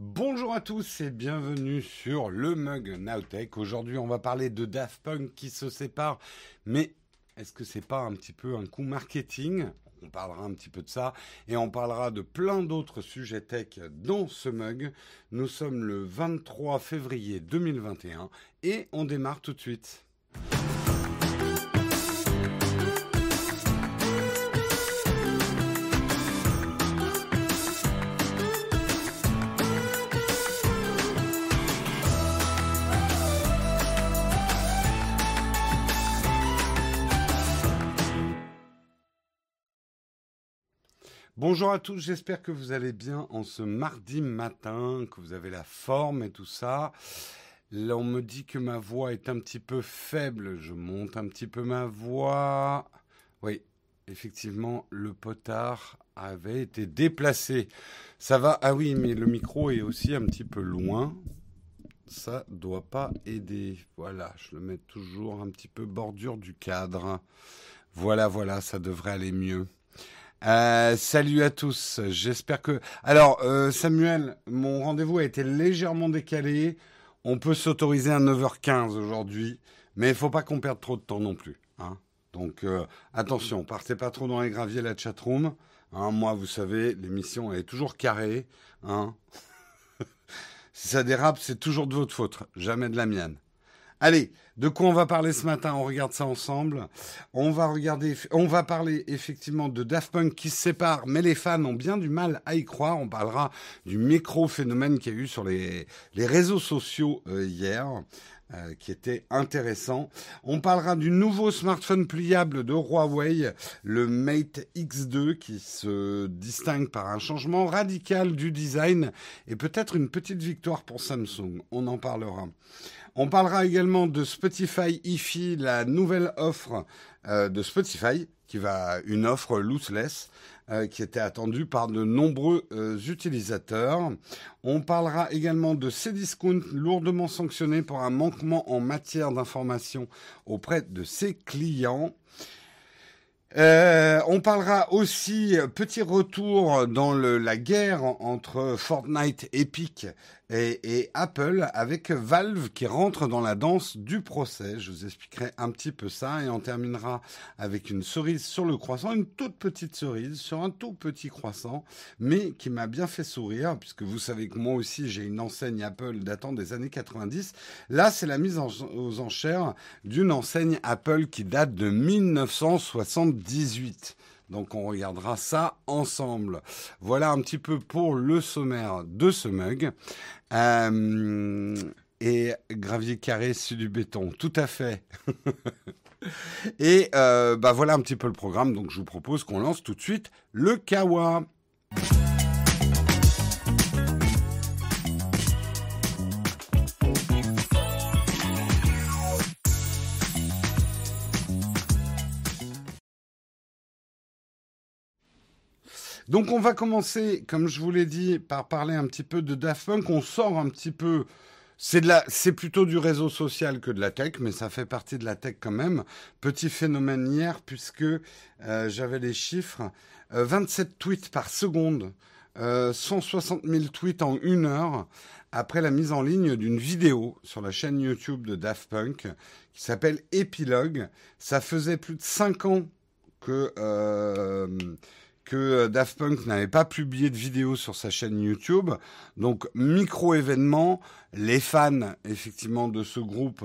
Bonjour à tous et bienvenue sur le Mug Nowtech. Aujourd'hui, on va parler de Daft Punk qui se sépare. Mais est-ce que c'est pas un petit peu un coup marketing? On parlera un petit peu de ça et on parlera de plein d'autres sujets tech dans ce mug. Nous sommes le 23 février 2021 et on démarre tout de suite. Bonjour à tous, j'espère que vous allez bien en ce mardi matin, que vous avez la forme et tout ça. Là, on me dit que ma voix est un petit peu faible, je monte un petit peu ma voix. Oui, effectivement, le potard avait été déplacé. Ça va? Ah oui, mais le micro est aussi un petit peu loin. Ça doit pas aider. Voilà, je le mets toujours un petit peu bordure du cadre. Voilà, voilà, ça devrait aller mieux. Euh, salut à tous. J'espère que. Alors, euh, Samuel, mon rendez-vous a été légèrement décalé. On peut s'autoriser à 9h15 aujourd'hui, mais il faut pas qu'on perde trop de temps non plus. Hein. Donc, euh, attention, partez pas trop dans les graviers la chatroom. Hein, moi, vous savez, l'émission est toujours carrée. Hein. si ça dérape, c'est toujours de votre faute, jamais de la mienne. Allez, de quoi on va parler ce matin? On regarde ça ensemble. On va regarder, on va parler effectivement de Daft Punk qui se sépare, mais les fans ont bien du mal à y croire. On parlera du micro-phénomène qu'il y a eu sur les, réseaux sociaux euh, hier. Euh, qui était intéressant. On parlera du nouveau smartphone pliable de Huawei, le Mate X2, qui se distingue par un changement radical du design et peut-être une petite victoire pour Samsung. On en parlera. On parlera également de Spotify IFI, la nouvelle offre euh, de Spotify, qui va une offre looseless, euh, qui était attendue par de nombreux euh, utilisateurs. On parlera également de Cdiscount, lourdement sanctionné pour un manquement en matière d'information auprès de ses clients. On parlera aussi petit retour dans la guerre entre Fortnite, Epic et, Apple avec Valve qui rentre dans la danse du procès. Je vous expliquerai un petit peu ça et on terminera avec une cerise sur le croissant, une toute petite cerise sur un tout petit croissant, mais qui m'a bien fait sourire puisque vous savez que moi aussi j'ai une enseigne Apple datant des années 90. Là, c'est la mise aux enchères d'une enseigne Apple qui date de 1978. Donc on regardera ça ensemble. Voilà un petit peu pour le sommaire de ce mug. Euh, et gravier carré sur du béton, tout à fait. et euh, bah voilà un petit peu le programme. Donc je vous propose qu'on lance tout de suite le Kawa. Donc on va commencer, comme je vous l'ai dit, par parler un petit peu de Daft Punk. On sort un petit peu. C'est plutôt du réseau social que de la tech, mais ça fait partie de la tech quand même. Petit phénomène hier puisque euh, j'avais les chiffres 27 euh, tweets par seconde, 160 euh, 000 tweets en une heure après la mise en ligne d'une vidéo sur la chaîne YouTube de Daft Punk qui s'appelle Epilogue. Ça faisait plus de 5 ans que que euh, Daft Punk n'avait pas publié de vidéo sur sa chaîne YouTube. Donc, micro-événement, les fans, effectivement, de ce groupe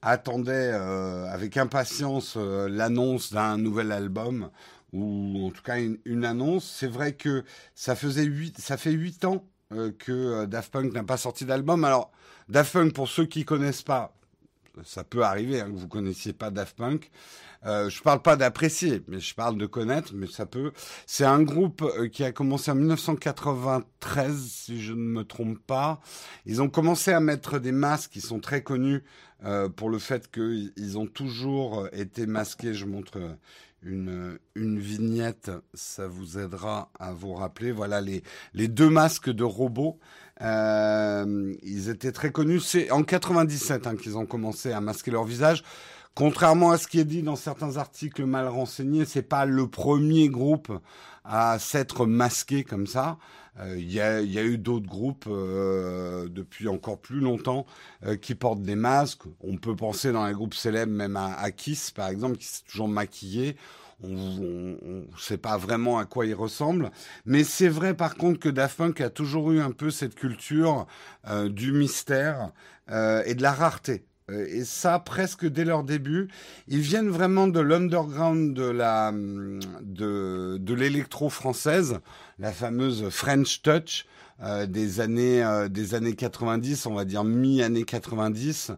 attendaient euh, avec impatience euh, l'annonce d'un nouvel album ou en tout cas une, annonce. C'est vrai que ça faisait huit, ça fait huit ans que Daft Punk n'a pas sorti d'album. Alors, Daft Punk, pour ceux qui connaissent pas, ça peut arriver hein, que vous connaissiez pas Daft Punk. Euh, je parle pas d'apprécier, mais je parle de connaître, mais ça peut. C'est un groupe euh, qui a commencé en 1993, si je ne me trompe pas. Ils ont commencé à mettre des masques qui sont très connus euh, pour le fait qu'ils ont toujours euh, été masqués. Je montre une, une vignette, ça vous aidera à vous rappeler. Voilà les, les deux masques de robots. Euh, ils étaient très connus. C'est en 97 hein, qu'ils ont commencé à masquer leur visage. Contrairement à ce qui est dit dans certains articles mal renseignés, c'est pas le premier groupe à s'être masqué comme ça. Il y, a, eu d'autres groupes depuis encore plus longtemps qui portent des masques. On peut penser dans les groupes célèbres même à, à Kiss par exemple qui s'est toujours maquillé on ne sait pas vraiment à quoi il ressemble. Mais c'est vrai par contre que Daft Punk a toujours eu un peu cette culture euh, du mystère euh, et de la rareté. Euh, et ça, presque dès leur début, ils viennent vraiment de l'underground de la de, de l'électro française, la fameuse French Touch des années des années 90, on va dire mi années 90.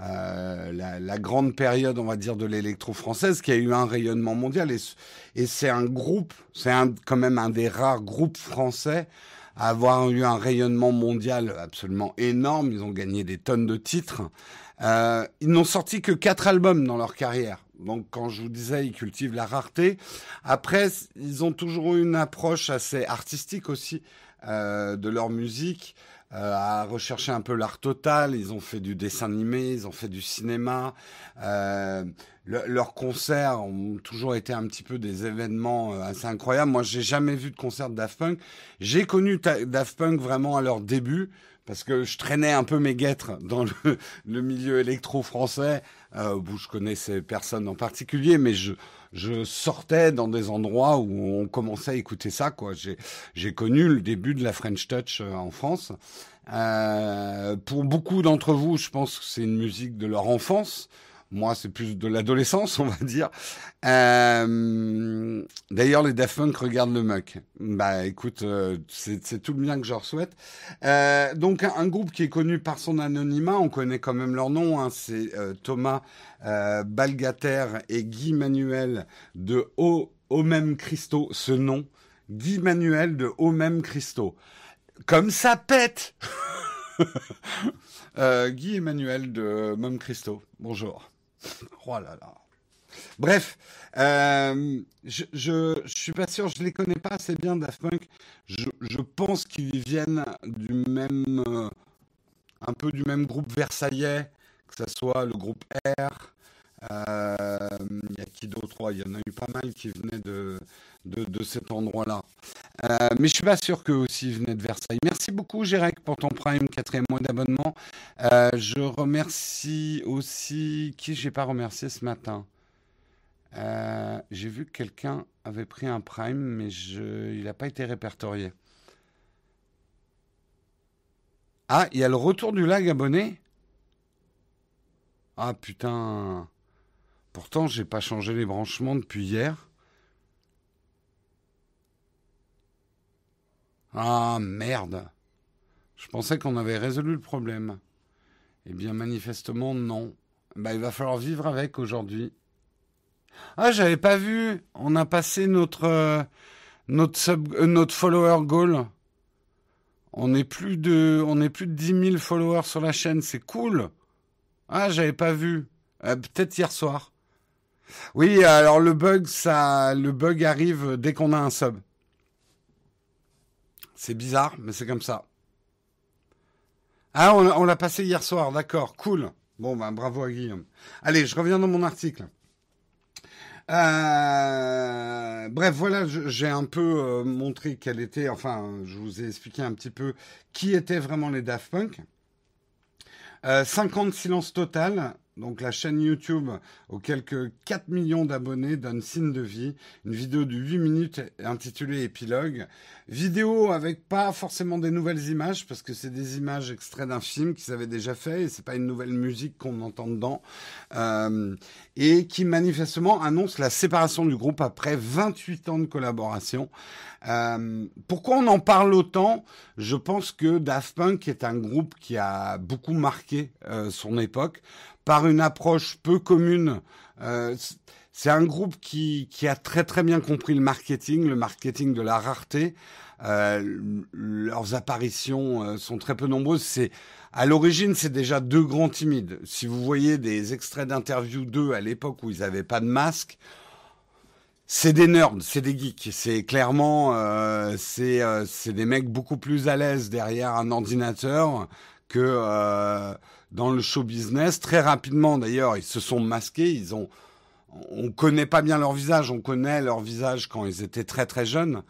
Euh, la, la, grande période, on va dire, de l'électro française, qui a eu un rayonnement mondial. Et, et c'est un groupe, c'est quand même un des rares groupes français à avoir eu un rayonnement mondial absolument énorme. Ils ont gagné des tonnes de titres. Euh, ils n'ont sorti que quatre albums dans leur carrière. Donc, quand je vous disais, ils cultivent la rareté. Après, ils ont toujours eu une approche assez artistique aussi euh, de leur musique. Euh, à rechercher un peu l'art total. Ils ont fait du dessin animé, ils ont fait du cinéma. Euh, leurs concerts ont toujours été un petit peu des événements euh, assez incroyables. Moi, j'ai jamais vu de concert de Daft Punk. J'ai connu Daft Punk vraiment à leur début parce que je traînais un peu mes guêtres dans le, milieu électro français, euh, où je connaissais personne en particulier, mais je, je sortais dans des endroits où on commençait à écouter ça. Quoi. J'ai, connu le début de la French Touch euh, en France. Euh, pour beaucoup d'entre vous, je pense que c'est une musique de leur enfance. Moi, c'est plus de l'adolescence, on va dire. Euh, D'ailleurs, les Daft Punk regardent le muck. Bah, écoute, euh, c'est tout le bien que je leur souhaite. Euh, donc, un, groupe qui est connu par son anonymat, on connaît quand même leur nom. Hein, c'est Thomas Balgater et Guy Manuel de Haut même Christo. Ce nom, Guy Manuel de Haut même Christo. Comme ça pète. Guy Emmanuel de Mom Christo. Bonjour. Oh là là. Bref, euh, je, je, suis pas sûr, je les connais pas assez bien Daft Punk. Je, je pense qu'ils viennent du même, euh, un peu du même groupe versaillais, que ce soit le groupe R. Euh, il y a qui d'autre? Il y en a eu pas mal qui venaient de, de, de cet endroit-là. Euh, mais je suis pas sûr qu'eux aussi venaient de Versailles. Merci beaucoup, Gérec, pour ton Prime, quatrième mois d'abonnement. Euh, je remercie aussi qui j'ai pas remercié ce matin? Euh, j'ai vu que quelqu'un avait pris un Prime, mais il n'a pas été répertorié. Ah, il y a le retour du lag abonné? Ah putain. Pourtant, j'ai pas changé les branchements depuis hier. Ah merde. Je pensais qu'on avait résolu le problème. Eh bien manifestement non. Bah il va falloir vivre avec aujourd'hui. Ah j'avais pas vu. On a passé notre euh, euh, notre follower goal. On est plus de on est plus de 10 000 followers sur la chaîne. C'est cool. Ah j'avais pas vu. Euh, peut-être hier soir. Oui alors le bug ça le bug arrive dès qu'on a un sub. C'est bizarre, mais c'est comme ça. Ah, on, l'a passé hier soir, d'accord, cool. Bon, ben bravo à Guillaume. Allez, je reviens dans mon article. Euh, bref, voilà, j'ai un peu euh, montré quelle était, enfin, je vous ai expliqué un petit peu qui étaient vraiment les Daft Punk. Euh, 50 silence total, donc la chaîne YouTube aux quelques 4 millions d'abonnés donne signe de vie. Une vidéo de 8 minutes intitulée Épilogue. Vidéo avec pas forcément des nouvelles images parce que c'est des images extraits d'un film qu'ils avaient déjà fait et c'est pas une nouvelle musique qu'on entend dedans. Euh, et qui manifestement annonce la séparation du groupe après 28 ans de collaboration. Euh, pourquoi on en parle autant? Je pense que Daft Punk est un groupe qui a beaucoup marqué euh, son époque par une approche peu commune. Euh, c'est un groupe qui, a très très bien compris le marketing, le marketing de la rareté. Euh, leurs apparitions euh, sont très peu nombreuses. C'est à l'origine, c'est déjà deux grands timides. Si vous voyez des extraits d'interviews d'eux à l'époque où ils n'avaient pas de masque, c'est des nerds, c'est des geeks. C'est clairement, euh, c'est des mecs beaucoup plus à l'aise derrière un ordinateur que dans le show business. Très rapidement, d'ailleurs, ils se sont masqués. Ils ont, on connaît pas bien leur visage. On connaît leur visage quand ils étaient très très jeunes.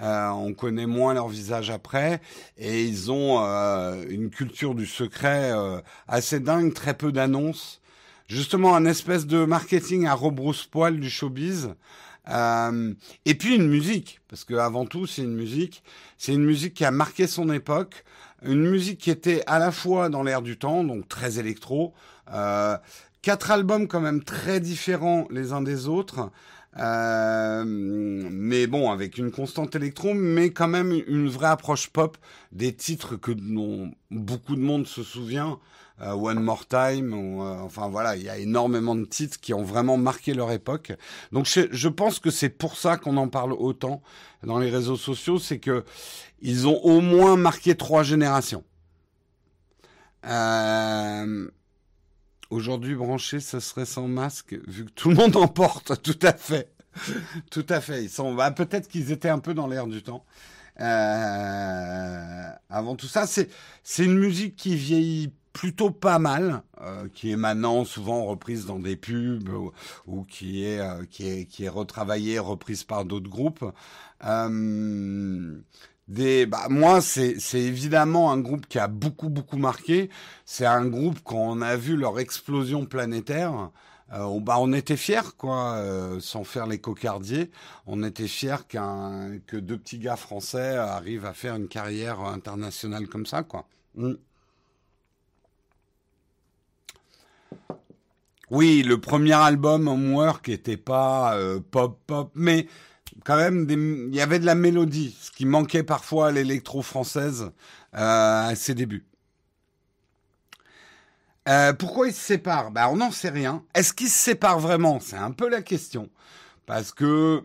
Euh, on connaît moins leur visage après, et ils ont euh, une culture du secret euh, assez dingue, très peu d'annonces. Justement, un espèce de marketing à rebrousse-poil du showbiz. et puis une musique, parce que avant tout, c'est une musique. C'est une musique qui a marqué son époque, une musique qui était à la fois dans l'air du temps, donc très électro. quatre albums quand même très différents les uns des autres. Euh, mais bon, avec une constante électro, mais quand même une vraie approche pop des titres que beaucoup de monde se souvient. Euh, One More Time, euh, enfin voilà, il y a énormément de titres qui ont vraiment marqué leur époque. Donc je pense que c'est pour ça qu'on en parle autant dans les réseaux sociaux, c'est que ils ont au moins marqué trois générations. Euh, Aujourd'hui, branché, ce serait sans masque, vu que tout le monde en porte, tout à fait. tout à fait. Bah, peut-être qu'ils étaient un peu dans l'air du temps. Euh, avant tout ça, c'est, une musique qui vieillit plutôt pas mal, euh, qui est maintenant souvent reprise dans des pubs ou, qui est retravaillée, reprise par d'autres groupes. Euh, bah, moi, c'est, évidemment un groupe qui a beaucoup, beaucoup marqué. C'est un groupe, quand on a vu leur explosion planétaire, euh, bah, on était fiers, quoi, euh, sans faire les cocardiers. On était fiers qu'un, que deux petits gars français arrivent à faire une carrière internationale comme ça, quoi. Mm. Oui, le premier album, Homework, était pas euh, pop pop, mais quand même, il y avait de la mélodie, ce qui manquait parfois à l'électro française euh, à ses débuts. Euh, pourquoi ils se séparent? Ben, On n'en sait rien. Est-ce qu'ils se séparent vraiment? C'est un peu la question. Parce que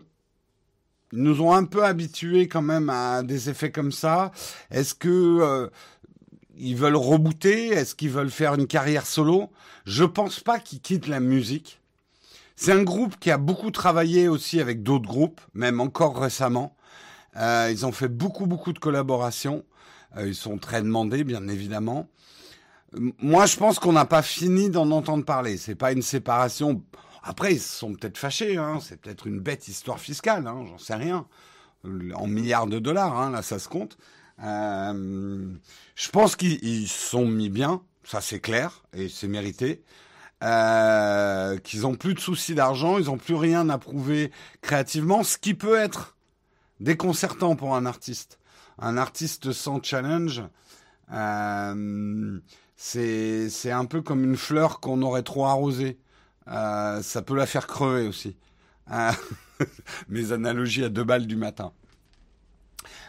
ils nous ont un peu habitués quand même à des effets comme ça. Est-ce que euh, ils veulent rebooter? Est-ce qu'ils veulent faire une carrière solo? Je pense pas qu'ils quittent la musique. C'est un groupe qui a beaucoup travaillé aussi avec d'autres groupes, même encore récemment. Euh, ils ont fait beaucoup, beaucoup de collaborations. Euh, ils sont très demandés, bien évidemment. Moi, je pense qu'on n'a pas fini d'en entendre parler. C'est pas une séparation. Après, ils sont peut-être fâchés. Hein. C'est peut-être une bête histoire fiscale. Hein. J'en sais rien. En milliards de dollars, hein, là, ça se compte. Euh, je pense qu'ils se sont mis bien. Ça, c'est clair et c'est mérité euh, qu'ils ont plus de soucis d'argent, ils ont plus rien à prouver créativement, ce qui peut être déconcertant pour un artiste. Un artiste sans challenge, euh, c'est un peu comme une fleur qu'on aurait trop arrosée. Euh, ça peut la faire crever aussi. Euh, mes analogies à deux balles du matin.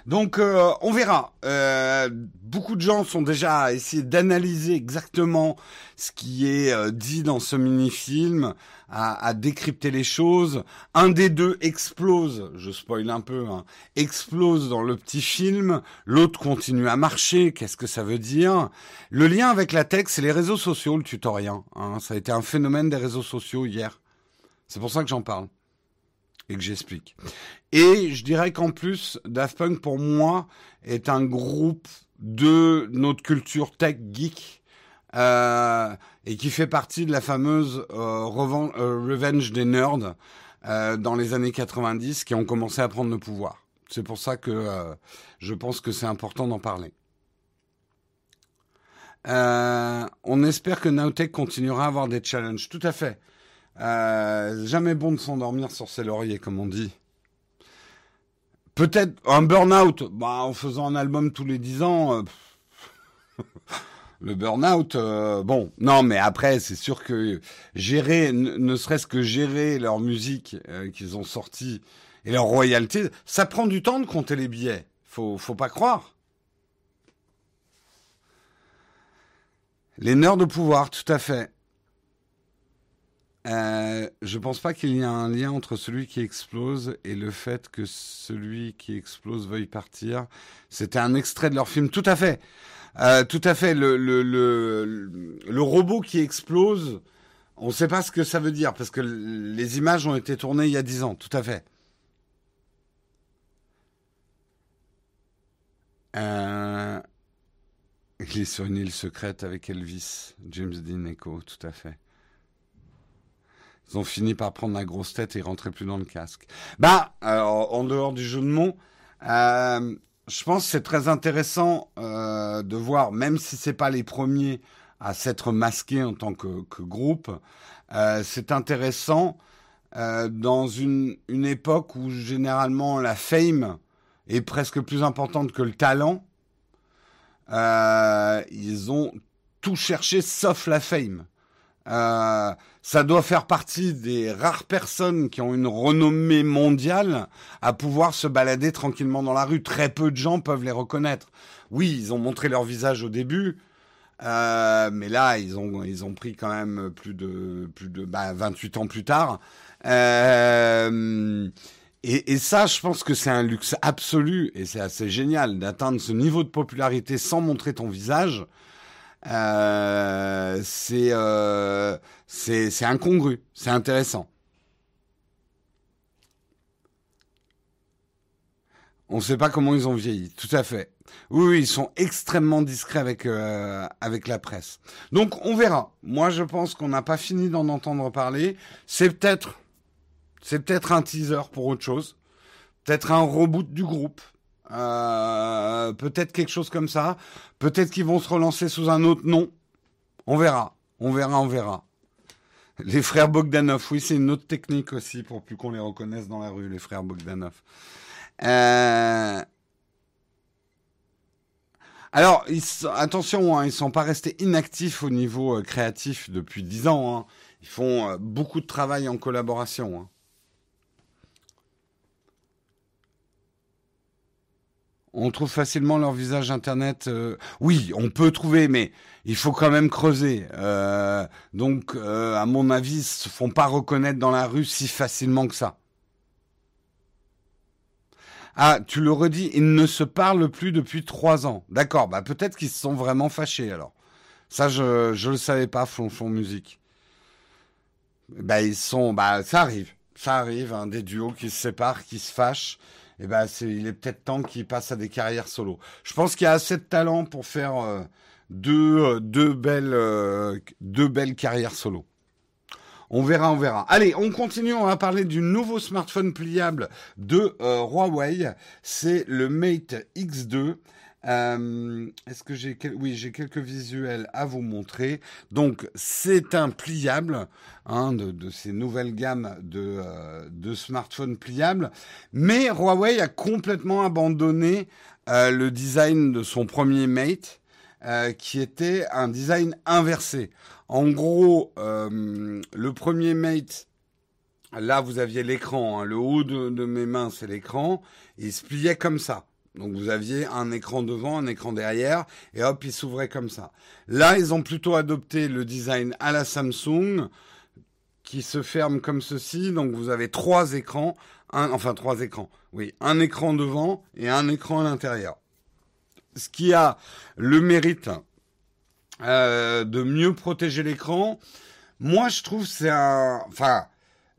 Donc euh, on verra. Euh, beaucoup de gens sont déjà à essayer d'analyser exactement ce qui est euh, dit dans ce mini-film, à, décrypter les choses. Un des deux explose, je spoil un peu, hein, explose dans le petit film. L'autre continue à marcher. Qu'est-ce que ça veut dire? Le lien avec la tech, c'est les réseaux sociaux, le tutoriel. Hein. Ça a été un phénomène des réseaux sociaux hier. C'est pour ça que j'en parle et que j'explique. Et je dirais qu'en plus, Daft Punk, pour moi, est un groupe de notre culture tech geek euh, et qui fait partie de la fameuse euh, euh Revenge des nerds euh, dans les années 90 qui ont commencé à prendre le pouvoir. C'est pour ça que euh, je pense que c'est important d'en parler. on espère que Nowtech continuera à avoir des challenges. Tout à fait. Euh, jamais bon de s'endormir sur ses lauriers, comme on dit. Peut-être un burn-out, bah, en faisant un album tous les dix ans. Euh, le burn-out, euh, bon, non, mais après, c'est sûr que gérer, ne, serait-ce que gérer leur musique qu'ils ont sortie et leur royauté, ça prend du temps de compter les billets. Faut, faut pas croire. Les nerfs de pouvoir, tout à fait. Euh, je pense pas qu'il y ait un lien entre celui qui explose et le fait que celui qui explose veuille partir. C'était un extrait de leur film. Tout à fait. Euh, tout à fait. Le, robot qui explose, on ne sait pas ce que ça veut dire parce que les images ont été tournées il y a dix ans. Tout à fait. Euh, il est sur une île secrète avec Elvis, James Dean Echo, tout à fait. Ils ont fini par prendre la grosse tête et rentrer plus dans le casque. Bah, en dehors du jeu de mots, Euh, je pense que c'est très intéressant euh, de voir, même si c'est pas les premiers à s'être masqués en tant que, groupe, euh, c'est intéressant dans une, une époque où généralement la fame est presque plus importante que le talent. Ils ont tout cherché sauf la fame. Euh, ça doit faire partie des rares personnes qui ont une renommée mondiale à pouvoir se balader tranquillement dans la rue. Très peu de gens peuvent les reconnaître. Oui, ils ont montré leur visage au début, euh, mais là, ils ont, ils ont pris quand même plus de, plus de bah, 28 ans plus tard. Euh, et, ça, je pense que c'est un luxe absolu et c'est assez génial d'atteindre ce niveau de popularité sans montrer ton visage. Euh, c'est euh, c'est incongru, c'est intéressant. On ne sait pas comment ils ont vieilli, tout à fait. Oui, oui ils sont extrêmement discrets avec euh, avec la presse. Donc on verra. Moi, je pense qu'on n'a pas fini d'en entendre parler. C'est peut-être c'est peut-être un teaser pour autre chose. Peut-être un reboot du groupe. Euh, peut-être quelque chose comme ça. Peut-être qu'ils vont se relancer sous un autre nom. On verra. On verra, on verra. Les frères Bogdanov, oui, c'est une autre technique aussi pour plus qu'on les reconnaisse dans la rue, les frères Bogdanov. Euh... Alors, ils, attention, hein, ils sont pas restés inactifs au niveau euh, créatif depuis dix ans. Hein. Ils font beaucoup de travail en collaboration. Hein. On trouve facilement leur visage internet. Euh, oui, on peut trouver, mais il faut quand même creuser. Euh, donc, euh, à mon avis, ils se font pas reconnaître dans la rue si facilement que ça. Ah, tu le redis, ils ne se parlent plus depuis trois ans. D'accord, bah peut-être qu'ils se sont vraiment fâchés alors. Ça, je je le savais pas, Flonchon Musique. Bah ils sont, bah ça arrive, ça arrive, hein, des duos qui se séparent, qui se fâchent eh ben, c'est, il est peut-être temps qu'il passe à des carrières solo. Je pense qu'il y a assez de talent pour faire euh, deux, euh, deux, belles, euh, deux belles carrières solo. On verra, on verra. Allez, on continue. On va parler du nouveau smartphone pliable de Huawei. C'est le Mate X2. Euh, Est-ce que j'ai oui j'ai quelques visuels à vous montrer. Donc c'est un pliable hein, de, de, ces nouvelles gammes de, euh, de smartphones pliables, mais Huawei a complètement abandonné euh, le design de son premier Mate, euh, qui était un design inversé. En gros, euh, le premier Mate Là, vous aviez l'écran. Hein. Le haut de, de mes mains, c'est l'écran. Il se pliait comme ça. Donc vous aviez un écran devant, un écran derrière, et hop, il s'ouvrait comme ça. Là, ils ont plutôt adopté le design à la Samsung, qui se ferme comme ceci. Donc vous avez trois écrans, enfin trois écrans, oui, un écran devant et un écran à l'intérieur. Ce qui a le mérite euh, de mieux protéger l'écran. Moi, je trouve c'est un, enfin,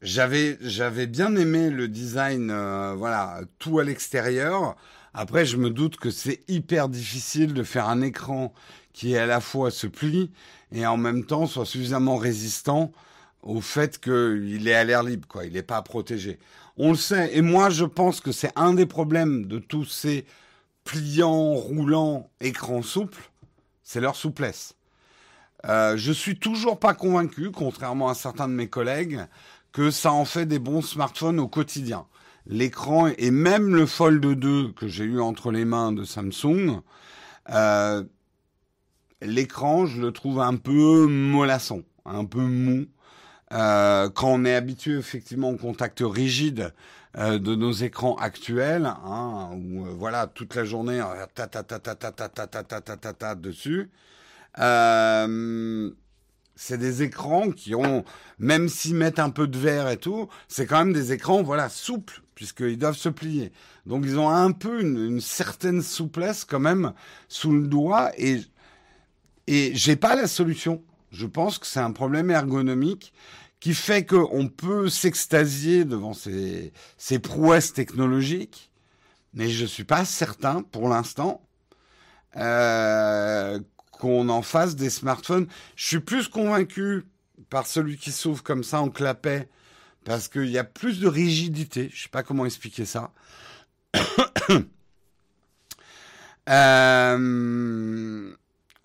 j'avais j'avais bien aimé le design, euh, voilà, tout à l'extérieur. Après, je me doute que c'est hyper difficile de faire un écran qui à la fois se plie et en même temps soit suffisamment résistant au fait qu'il est à l'air libre, quoi. Il n'est pas protégé. On le sait. Et moi, je pense que c'est un des problèmes de tous ces pliants, roulants, écrans souples, c'est leur souplesse. Euh, je suis toujours pas convaincu, contrairement à certains de mes collègues, que ça en fait des bons smartphones au quotidien l'écran et même le Fold 2 que j'ai eu entre les mains de Samsung, euh, l'écran, je le trouve un peu mollasson, un peu mou. Euh, quand on est habitué effectivement au contact rigide euh, de nos écrans actuels, hein, où euh, voilà toute la journée ta ta ta ta dessus. C'est des écrans qui ont, même s'ils mettent un peu de verre et tout, c'est quand même des écrans, voilà, souples, puisqu'ils doivent se plier. Donc ils ont un peu une, une, certaine souplesse quand même sous le doigt, et, et j'ai pas la solution. Je pense que c'est un problème ergonomique qui fait qu'on peut s'extasier devant ces, ces prouesses technologiques, mais je suis pas certain pour l'instant euh, qu'on en fasse des smartphones. Je suis plus convaincu par celui qui s'ouvre comme ça en clapet, parce qu'il y a plus de rigidité. Je sais pas comment expliquer ça. euh,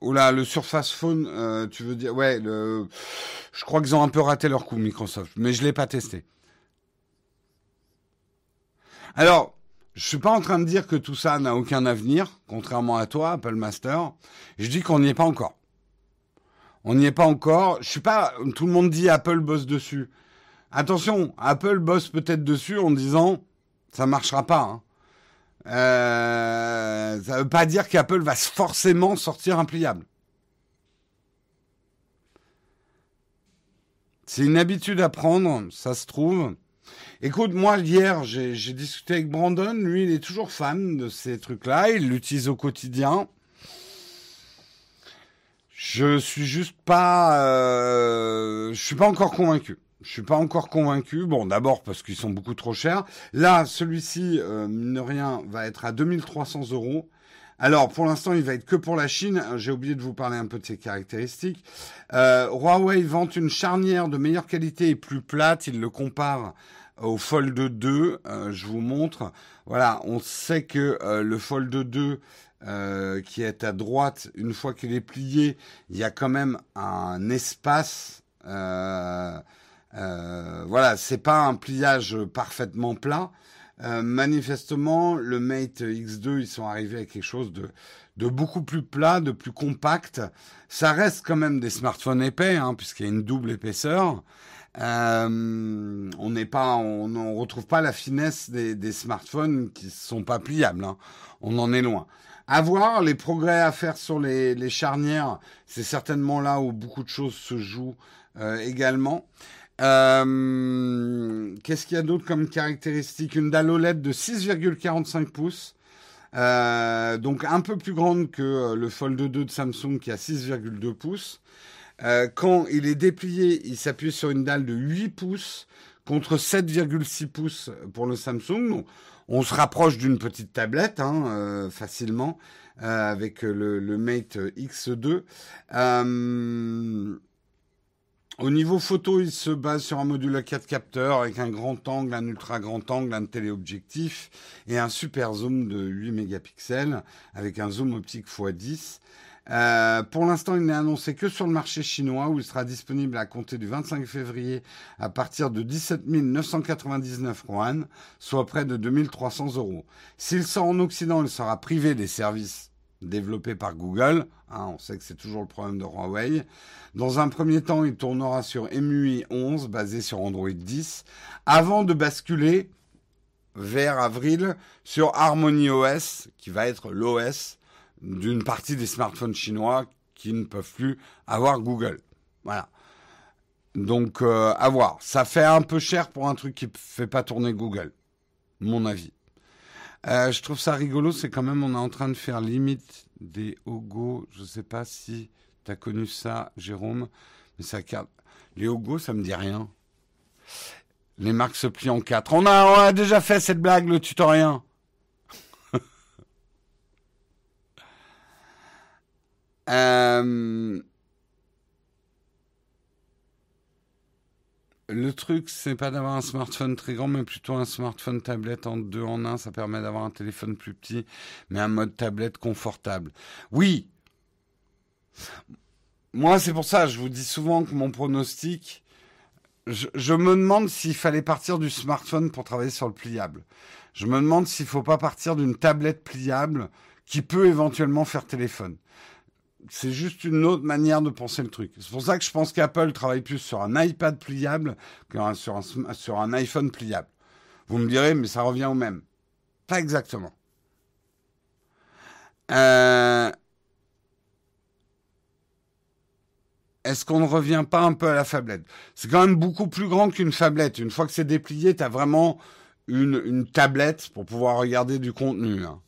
oula, le Surface Phone, euh, tu veux dire Ouais, le, je crois qu'ils ont un peu raté leur coup, Microsoft, mais je l'ai pas testé. Alors, je suis pas en train de dire que tout ça n'a aucun avenir, contrairement à toi, Apple Master. Je dis qu'on n'y est pas encore. On n'y est pas encore. Je suis pas. Tout le monde dit Apple bosse dessus. Attention, Apple bosse peut-être dessus en disant ça marchera pas. Hein. Euh, ça veut pas dire qu'Apple va forcément sortir un pliable. C'est une habitude à prendre, ça se trouve. Écoute, moi hier, j'ai discuté avec Brandon. Lui, il est toujours fan de ces trucs-là. Il l'utilise au quotidien. Je suis juste pas, euh, je suis pas encore convaincu. Je suis pas encore convaincu. Bon, d'abord parce qu'ils sont beaucoup trop chers. Là, celui-ci, euh, mine rien, va être à 2300 euros. Alors, pour l'instant, il va être que pour la Chine. J'ai oublié de vous parler un peu de ses caractéristiques. Euh, Huawei vante une charnière de meilleure qualité et plus plate. Il le compare au Fold 2. Euh, je vous montre. Voilà, on sait que euh, le Fold 2 euh, qui est à droite, une fois qu'il est plié, il y a quand même un espace. Euh, euh, voilà, c'est pas un pliage parfaitement plat. Manifestement, le Mate X2, ils sont arrivés à quelque chose de, de beaucoup plus plat, de plus compact. Ça reste quand même des smartphones épais, hein, puisqu'il y a une double épaisseur. Euh, on n'est pas, on ne retrouve pas la finesse des, des, smartphones qui sont pas pliables. Hein. On en est loin. À voir les progrès à faire sur les, les charnières, c'est certainement là où beaucoup de choses se jouent euh, également. Euh, Qu'est-ce qu'il y a d'autre comme caractéristique? Une dalle OLED de 6,45 pouces. Euh, donc un peu plus grande que euh, le Fold 2 de Samsung qui a 6,2 pouces. Euh, quand il est déplié, il s'appuie sur une dalle de 8 pouces contre 7,6 pouces pour le Samsung. Donc, on se rapproche d'une petite tablette hein, euh, facilement euh, avec le, Mate X2. Euh, au niveau photo, il se base sur un module à 4 capteurs avec un grand angle, un ultra grand angle, un téléobjectif et un super zoom de 8 mégapixels avec un zoom optique x10. Euh, pour l'instant, il n'est annoncé que sur le marché chinois où il sera disponible à compter du 25 février à partir de 17 999 yuan, soit près de 2300 euros. S'il sort en Occident, il sera privé des services développés par Google. Hein, on sait que c'est toujours le problème de Huawei. Dans un premier temps, il tournera sur MUI 11, basé sur Android 10, avant de basculer vers avril sur Harmony OS, qui va être l'OS d'une partie des smartphones chinois qui ne peuvent plus avoir Google. Voilà. Donc, euh, à voir. Ça fait un peu cher pour un truc qui ne fait pas tourner Google, mon avis. Euh, je trouve ça rigolo, c'est quand même, on est en train de faire limite des Ogo. Je ne sais pas si tu as connu ça, Jérôme, mais ça carte. Les Ogo, ça me dit rien. Les marques se plient en quatre. On a, on a déjà fait cette blague, le tutoriel. Euh, le truc, c'est pas d'avoir un smartphone très grand, mais plutôt un smartphone tablette en deux en un. Ça permet d'avoir un téléphone plus petit, mais un mode tablette confortable. Oui. Moi, c'est pour ça, je vous dis souvent que mon pronostic, je, je me demande s'il fallait partir du smartphone pour travailler sur le pliable. Je me demande s'il faut pas partir d'une tablette pliable qui peut éventuellement faire téléphone c'est juste une autre manière de penser le truc. C'est pour ça que je pense qu'Apple travaille plus sur un iPad pliable que sur un, sur un iPhone pliable. Vous me direz, mais ça revient au même. Pas exactement. Euh... Est-ce qu'on ne revient pas un peu à la fablette? C'est quand même beaucoup plus grand qu'une fablette. Une fois que c'est déplié, tu as vraiment une, tablette pour pouvoir regarder du contenu. Hein.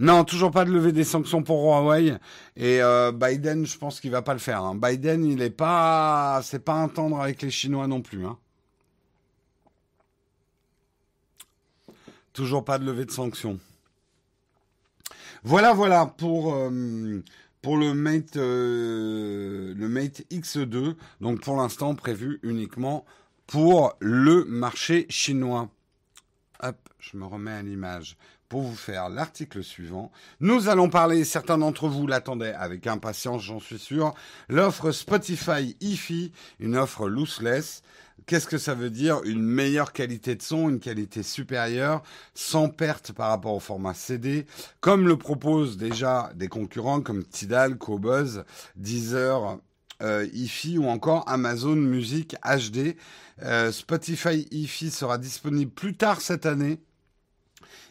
Non, toujours pas de lever des sanctions pour Huawei. Et euh, Biden, je pense qu'il va pas le faire. Hein. Biden, il est pas, c'est pas un tendre avec les Chinois non plus. Hein. Toujours pas de levée de sanctions. Voilà, voilà pour euh, le Mate euh, le Mate X2. Donc pour l'instant prévu uniquement pour le marché chinois. Hop, je me remets à l'image pour vous faire l'article suivant. Nous allons parler, certains d'entre vous l'attendaient avec impatience, j'en suis sûr, l'offre Spotify hi une offre lossless. Qu'est-ce que ça veut dire? Une meilleure qualité de son, une qualité supérieure, sans perte par rapport au format CD, comme le proposent déjà des concurrents comme Tidal, Cobuzz, Deezer, euh, ou encore Amazon Music HD. Euh, Spotify hi sera disponible plus tard cette année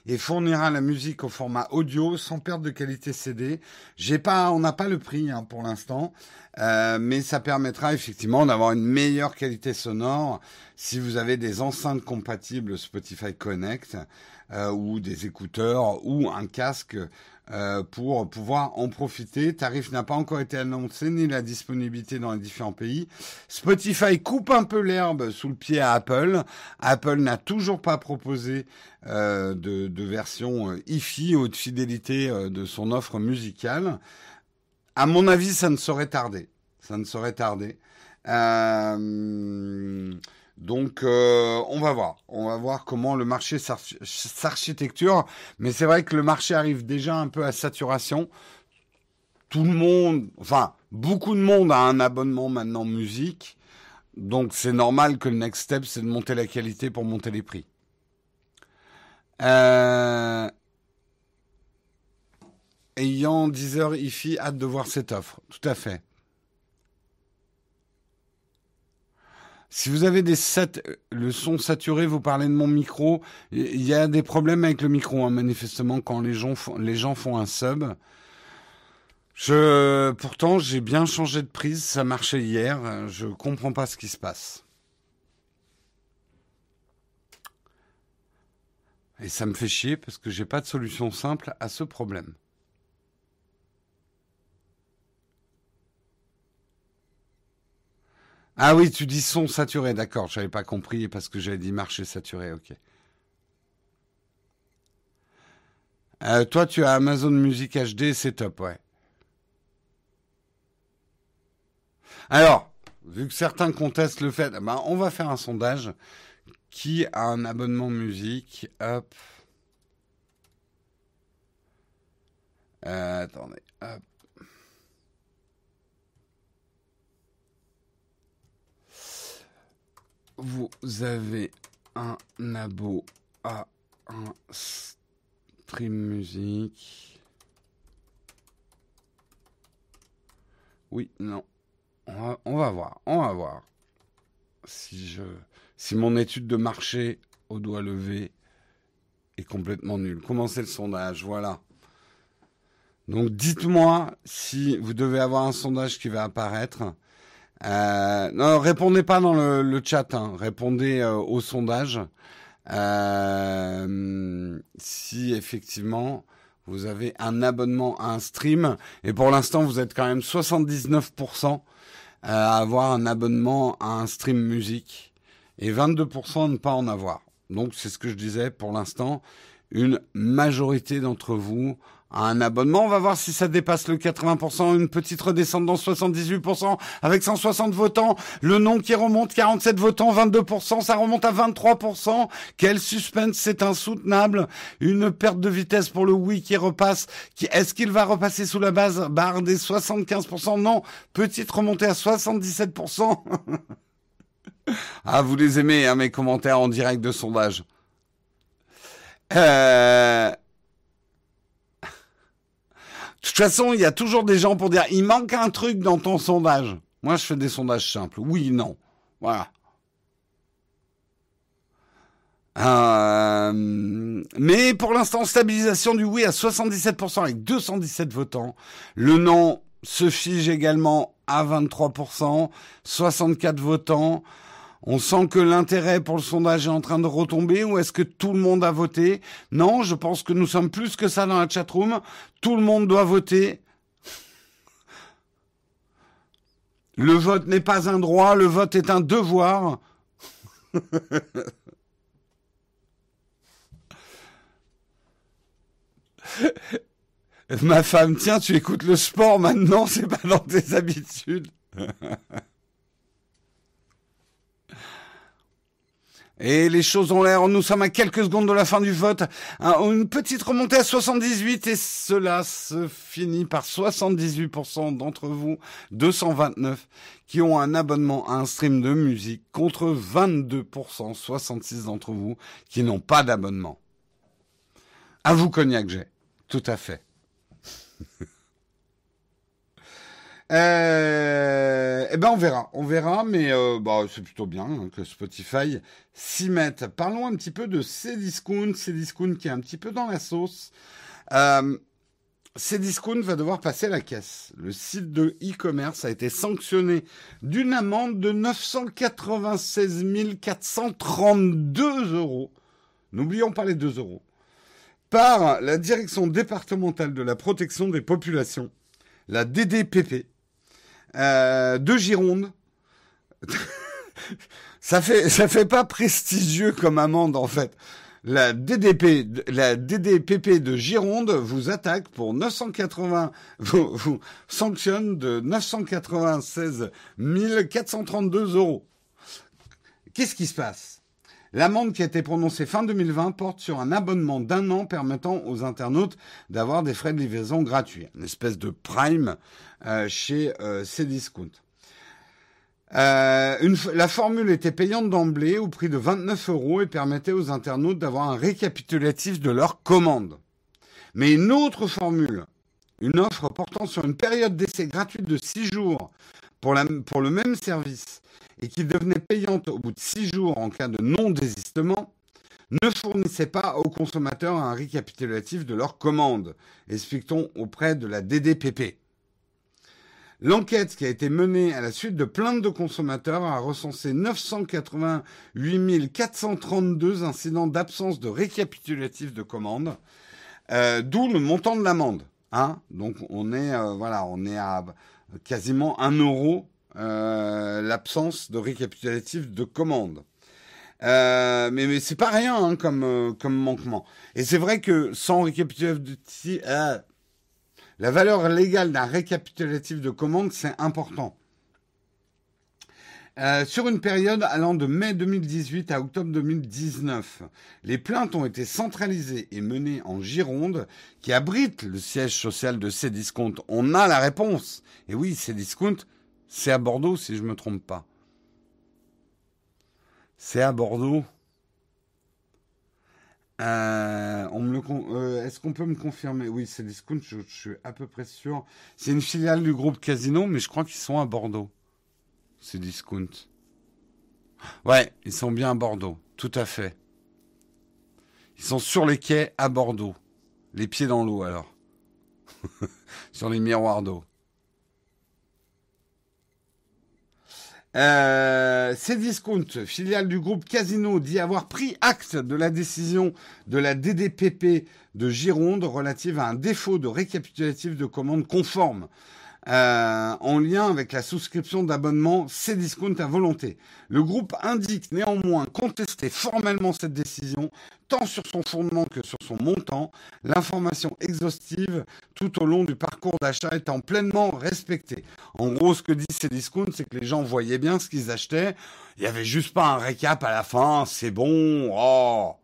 et fournira la musique au format audio sans perte de qualité CD. J'ai pas, on n'a pas le prix hein, pour l'instant, euh, mais ça permettra effectivement d'avoir une meilleure qualité sonore si vous avez des enceintes compatibles Spotify Connect euh, ou des écouteurs ou un casque euh, pour pouvoir en profiter. Tarif n'a pas encore été annoncé ni la disponibilité dans les différents pays. Spotify coupe un peu l'herbe sous le pied à Apple. Apple n'a toujours pas proposé euh, de, de, version hi haute fidélité de son offre musicale. À mon avis, ça ne saurait tarder. Ça ne saurait tarder. Euh, donc, euh, on va voir. On va voir comment le marché s'architecture. Mais c'est vrai que le marché arrive déjà un peu à saturation. Tout le monde, enfin, beaucoup de monde a un abonnement maintenant musique. Donc, c'est normal que le next step, c'est de monter la qualité pour monter les prix. Euh... Ayant 10 heures IFI, hâte de voir cette offre. Tout à fait. Si vous avez des sat le son saturé, vous parlez de mon micro. Il y a des problèmes avec le micro, hein, manifestement, quand les gens, font, un sub. Pourtant, j'ai bien changé de prise. Ça marchait hier. Je comprends pas ce qui se passe. Et ça me fait chier parce que j'ai pas de solution simple à ce problème. Ah oui, tu dis son saturé, d'accord. Je n'avais pas compris parce que j'avais dit marché saturé, ok. Euh, toi, tu as Amazon Music HD, c'est top, ouais. Alors, vu que certains contestent le fait, ben, on va faire un sondage. Qui a un abonnement musique? Hop. Euh, attendez, hop. Vous avez un abo à un stream musique. Oui, non. On va, voir. On va voir. Si je, si mon étude de marché au doigt levé est complètement nulle. Commencez le sondage. Voilà. Donc dites-moi si vous devez avoir un sondage qui va apparaître. Euh, non, répondez pas dans le, chat, hein. répondez euh, au sondage. Euh, si effectivement vous avez un abonnement à un stream, et pour l'instant vous êtes quand même 79% à avoir un abonnement à un stream musique, et 22% à ne pas en avoir. Donc c'est ce que je disais pour l'instant, une majorité d'entre vous un abonnement. On va voir si ça dépasse le 80%, une petite redescente dans 78% avec 160 votants. Le nom qui remonte, 47 votants, 22%, ça remonte à 23%. Quel suspense, c'est insoutenable. Une perte de vitesse pour le oui qui repasse. Est-ce qu'il va repasser sous la base barre des 75% Non. Petite remontée à 77%. ah, vous les aimez, hein, mes commentaires en direct de sondage. Euh... De toute façon, il y a toujours des gens pour dire il manque un truc dans ton sondage. Moi, je fais des sondages simples. Oui, non. Voilà. Euh, mais pour l'instant, stabilisation du oui à 77% avec 217 votants. Le non se fige également à 23%, 64 votants. On sent que l'intérêt pour le sondage est en train de retomber ou est-ce que tout le monde a voté? Non, je pense que nous sommes plus que ça dans la chatroom. Tout le monde doit voter. Le vote n'est pas un droit, le vote est un devoir. Ma femme, tiens, tu écoutes le sport maintenant, c'est pas dans tes habitudes. Et les choses ont l'air, nous sommes à quelques secondes de la fin du vote. Une petite remontée à 78 et cela se finit par 78% d'entre vous, 229, qui ont un abonnement à un stream de musique contre 22%, 66 d'entre vous, qui n'ont pas d'abonnement. À vous, Cognac, j'ai. Tout à fait. Euh, eh ben on verra, on verra, mais euh, bah, c'est plutôt bien hein, que Spotify s'y mette. Parlons un petit peu de Cdiscount, Cdiscount qui est un petit peu dans la sauce. Euh, va devoir passer la caisse. Le site de e-commerce a été sanctionné d'une amende de 996 432 euros. N'oublions pas les 2 euros. Par la direction départementale de la protection des populations, la DDPP, de Gironde. ça fait fait pas prestigieux comme amende en fait. La DDP, DDPP de Gironde vous attaque pour 980, vous, vous sanctionne de 996 432 euros. Qu'est-ce qui se passe? L'amende qui a été prononcée fin 2020 porte sur un abonnement d'un an permettant aux internautes d'avoir des frais de livraison gratuits, une espèce de prime euh, chez euh, Cdiscount. Euh, la formule était payante d'emblée au prix de 29 euros et permettait aux internautes d'avoir un récapitulatif de leur commande. Mais une autre formule, une offre portant sur une période d'essai gratuite de 6 jours pour, pour le même service et qui devenait payante au bout de six jours en cas de non-désistement, ne fournissait pas aux consommateurs un récapitulatif de leur commande, explique-t-on auprès de la DDPP. L'enquête qui a été menée à la suite de plaintes de consommateurs a recensé 988 432 incidents d'absence de récapitulatif de commande, euh, d'où le montant de l'amende. Hein Donc on est euh, voilà, on est à quasiment un euro euh, l'absence de récapitulatif de commande. Euh, mais, mais c'est pas rien hein, comme, euh, comme manquement. Et c'est vrai que sans récapitulatif, la valeur légale d'un récapitulatif de commande, c'est important. sur une période allant de mai 2018 à octobre 2019, les plaintes ont été centralisées et menées en Gironde, qui abrite le siège social de Cdiscount. On a la réponse. Et oui, Cdiscount, c'est à Bordeaux, si je ne me trompe pas. C'est à Bordeaux. Euh, euh, est-ce qu'on peut me confirmer? Oui, c'est Discount, je, je, suis à peu près sûr. C'est une filiale du groupe Casino, mais je crois qu'ils sont à Bordeaux. C'est Discount. Ouais, ils sont bien à Bordeaux, tout à fait. Ils sont sur les quais à Bordeaux. Les pieds dans l'eau alors. sur les miroirs d'eau. Euh, Cdiscount, filiale du groupe Casino, dit avoir pris acte de la décision de la DDPP de Gironde relative à un défaut de récapitulatif de commande conforme euh, en lien avec la souscription d'abonnement Cdiscount à volonté. Le groupe indique néanmoins contester formellement cette décision, tant sur son fondement que sur son montant, l'information exhaustive tout au long du parcours d'achat étant pleinement respectée. En gros, ce que dit Cdiscount, c'est que les gens voyaient bien ce qu'ils achetaient. Il n'y avait juste pas un récap à la fin, c'est bon, oh,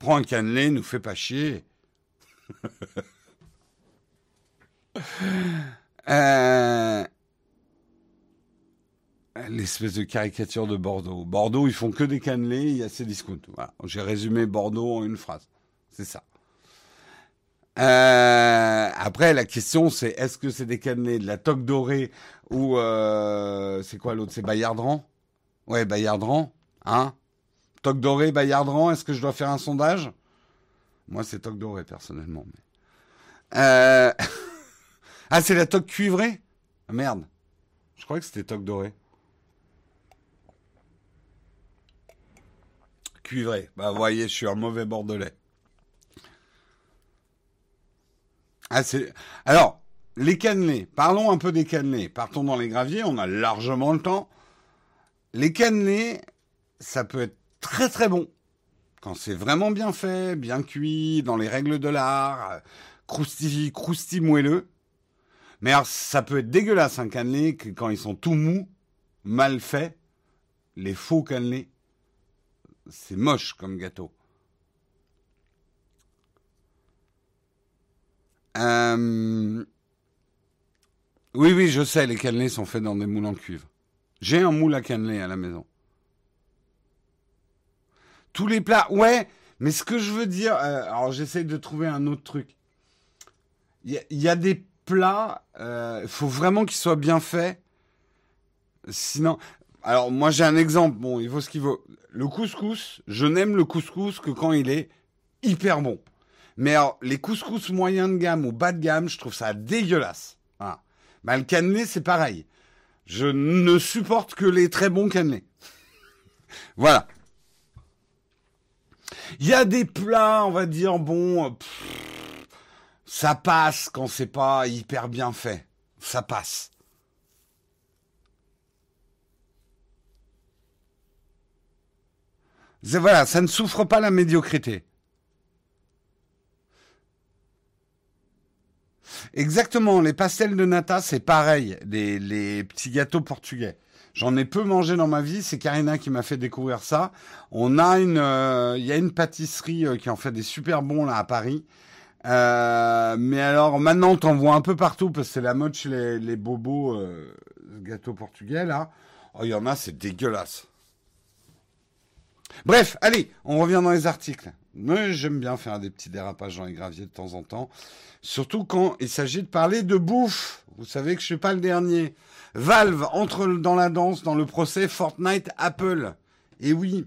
prends un cannelé, nous fais pas chier. Euh, l'espèce de caricature de Bordeaux. Bordeaux, ils font que des cannelés, il y a ces discounts. Voilà. J'ai résumé Bordeaux en une phrase. C'est ça. Euh, après, la question, c'est est-ce que c'est des cannelés de la toque dorée ou euh, c'est quoi l'autre? C'est Bayardran? Ouais, Bayardran. Hein? Toque dorée, Bayardran, est-ce que je dois faire un sondage? Moi, c'est toque dorée, personnellement. Euh... Ah, c'est la toque cuivrée? Ah, Merde. Je croyais que c'était toque dorée. Cuivrée. Bah, vous voyez, je suis un mauvais bordelais. Ah, c'est... Alors, les cannelés. Parlons un peu des cannelés. Partons dans les graviers, on a largement le temps. Les cannelés, ça peut être très très bon. Quand c'est vraiment bien fait, bien cuit, dans les règles de l'art, croustille, croustille moelleux. Mais alors, ça peut être dégueulasse un cannelé quand ils sont tout mous, mal faits, les faux cannelés. C'est moche comme gâteau. Euh, oui, oui, je sais, les cannelés sont faits dans des moules en cuivre. J'ai un moule à cannelés à la maison. Tous les plats, ouais, mais ce que je veux dire, euh, alors j'essaie de trouver un autre truc. Il y, a des plats, il euh, faut vraiment qu'ils soient bien faits. Sinon, alors moi j'ai un exemple, bon, il vaut ce qu'il vaut. Le couscous, je n'aime le couscous que quand il est hyper bon. Mais alors, les couscous moyens de gamme ou bas de gamme, je trouve ça dégueulasse. Voilà. Bah, le cannelé, c'est pareil. Je ne supporte que les très bons cannelés. voilà. Il y a des plats, on va dire, bon, ça passe quand c'est pas hyper bien fait. Ça passe. Voilà, ça ne souffre pas la médiocrité. Exactement, les pastels de nata, c'est pareil, les, petits gâteaux portugais. J'en ai peu mangé dans ma vie, c'est Karina qui m'a fait découvrir ça. On a une, euh, il y a une pâtisserie euh, qui en fait des super bons là à Paris. Euh, mais alors maintenant, t'en vois un peu partout parce que c'est la mode chez les, bobos gâteaux portugais là. Oh, il y en a, c'est dégueulasse. Bref, allez, on revient dans les articles. Mais j'aime bien faire des petits dérapages dans les graviers de temps en temps. Surtout quand il s'agit de parler de bouffe. Vous savez que je suis pas le dernier. Valve entre dans la danse dans le procès Fortnite Apple. Et oui,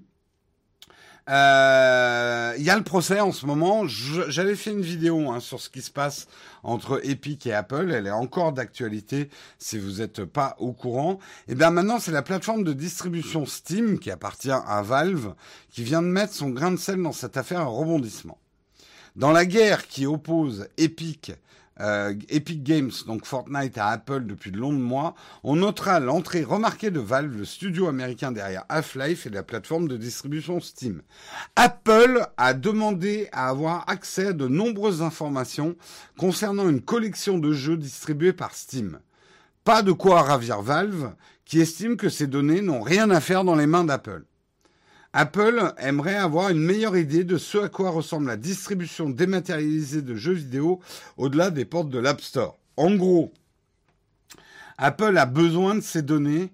euh, il y a le procès en ce moment. J'avais fait une vidéo hein, sur ce qui se passe entre Epic et Apple. Elle est encore d'actualité si vous n'êtes pas au courant. Et eh bien maintenant, c'est la plateforme de distribution Steam qui appartient à Valve qui vient de mettre son grain de sel dans cette affaire à rebondissement. Dans la guerre qui oppose Epic euh, Epic Games, donc Fortnite à Apple depuis de longs mois, on notera l'entrée remarquée de Valve, le studio américain derrière Half-Life et la plateforme de distribution Steam. Apple a demandé à avoir accès à de nombreuses informations concernant une collection de jeux distribués par Steam. Pas de quoi ravir Valve, qui estime que ces données n'ont rien à faire dans les mains d'Apple. Apple aimerait avoir une meilleure idée de ce à quoi ressemble la distribution dématérialisée de jeux vidéo au-delà des portes de l'App Store. En gros, Apple a besoin de ces données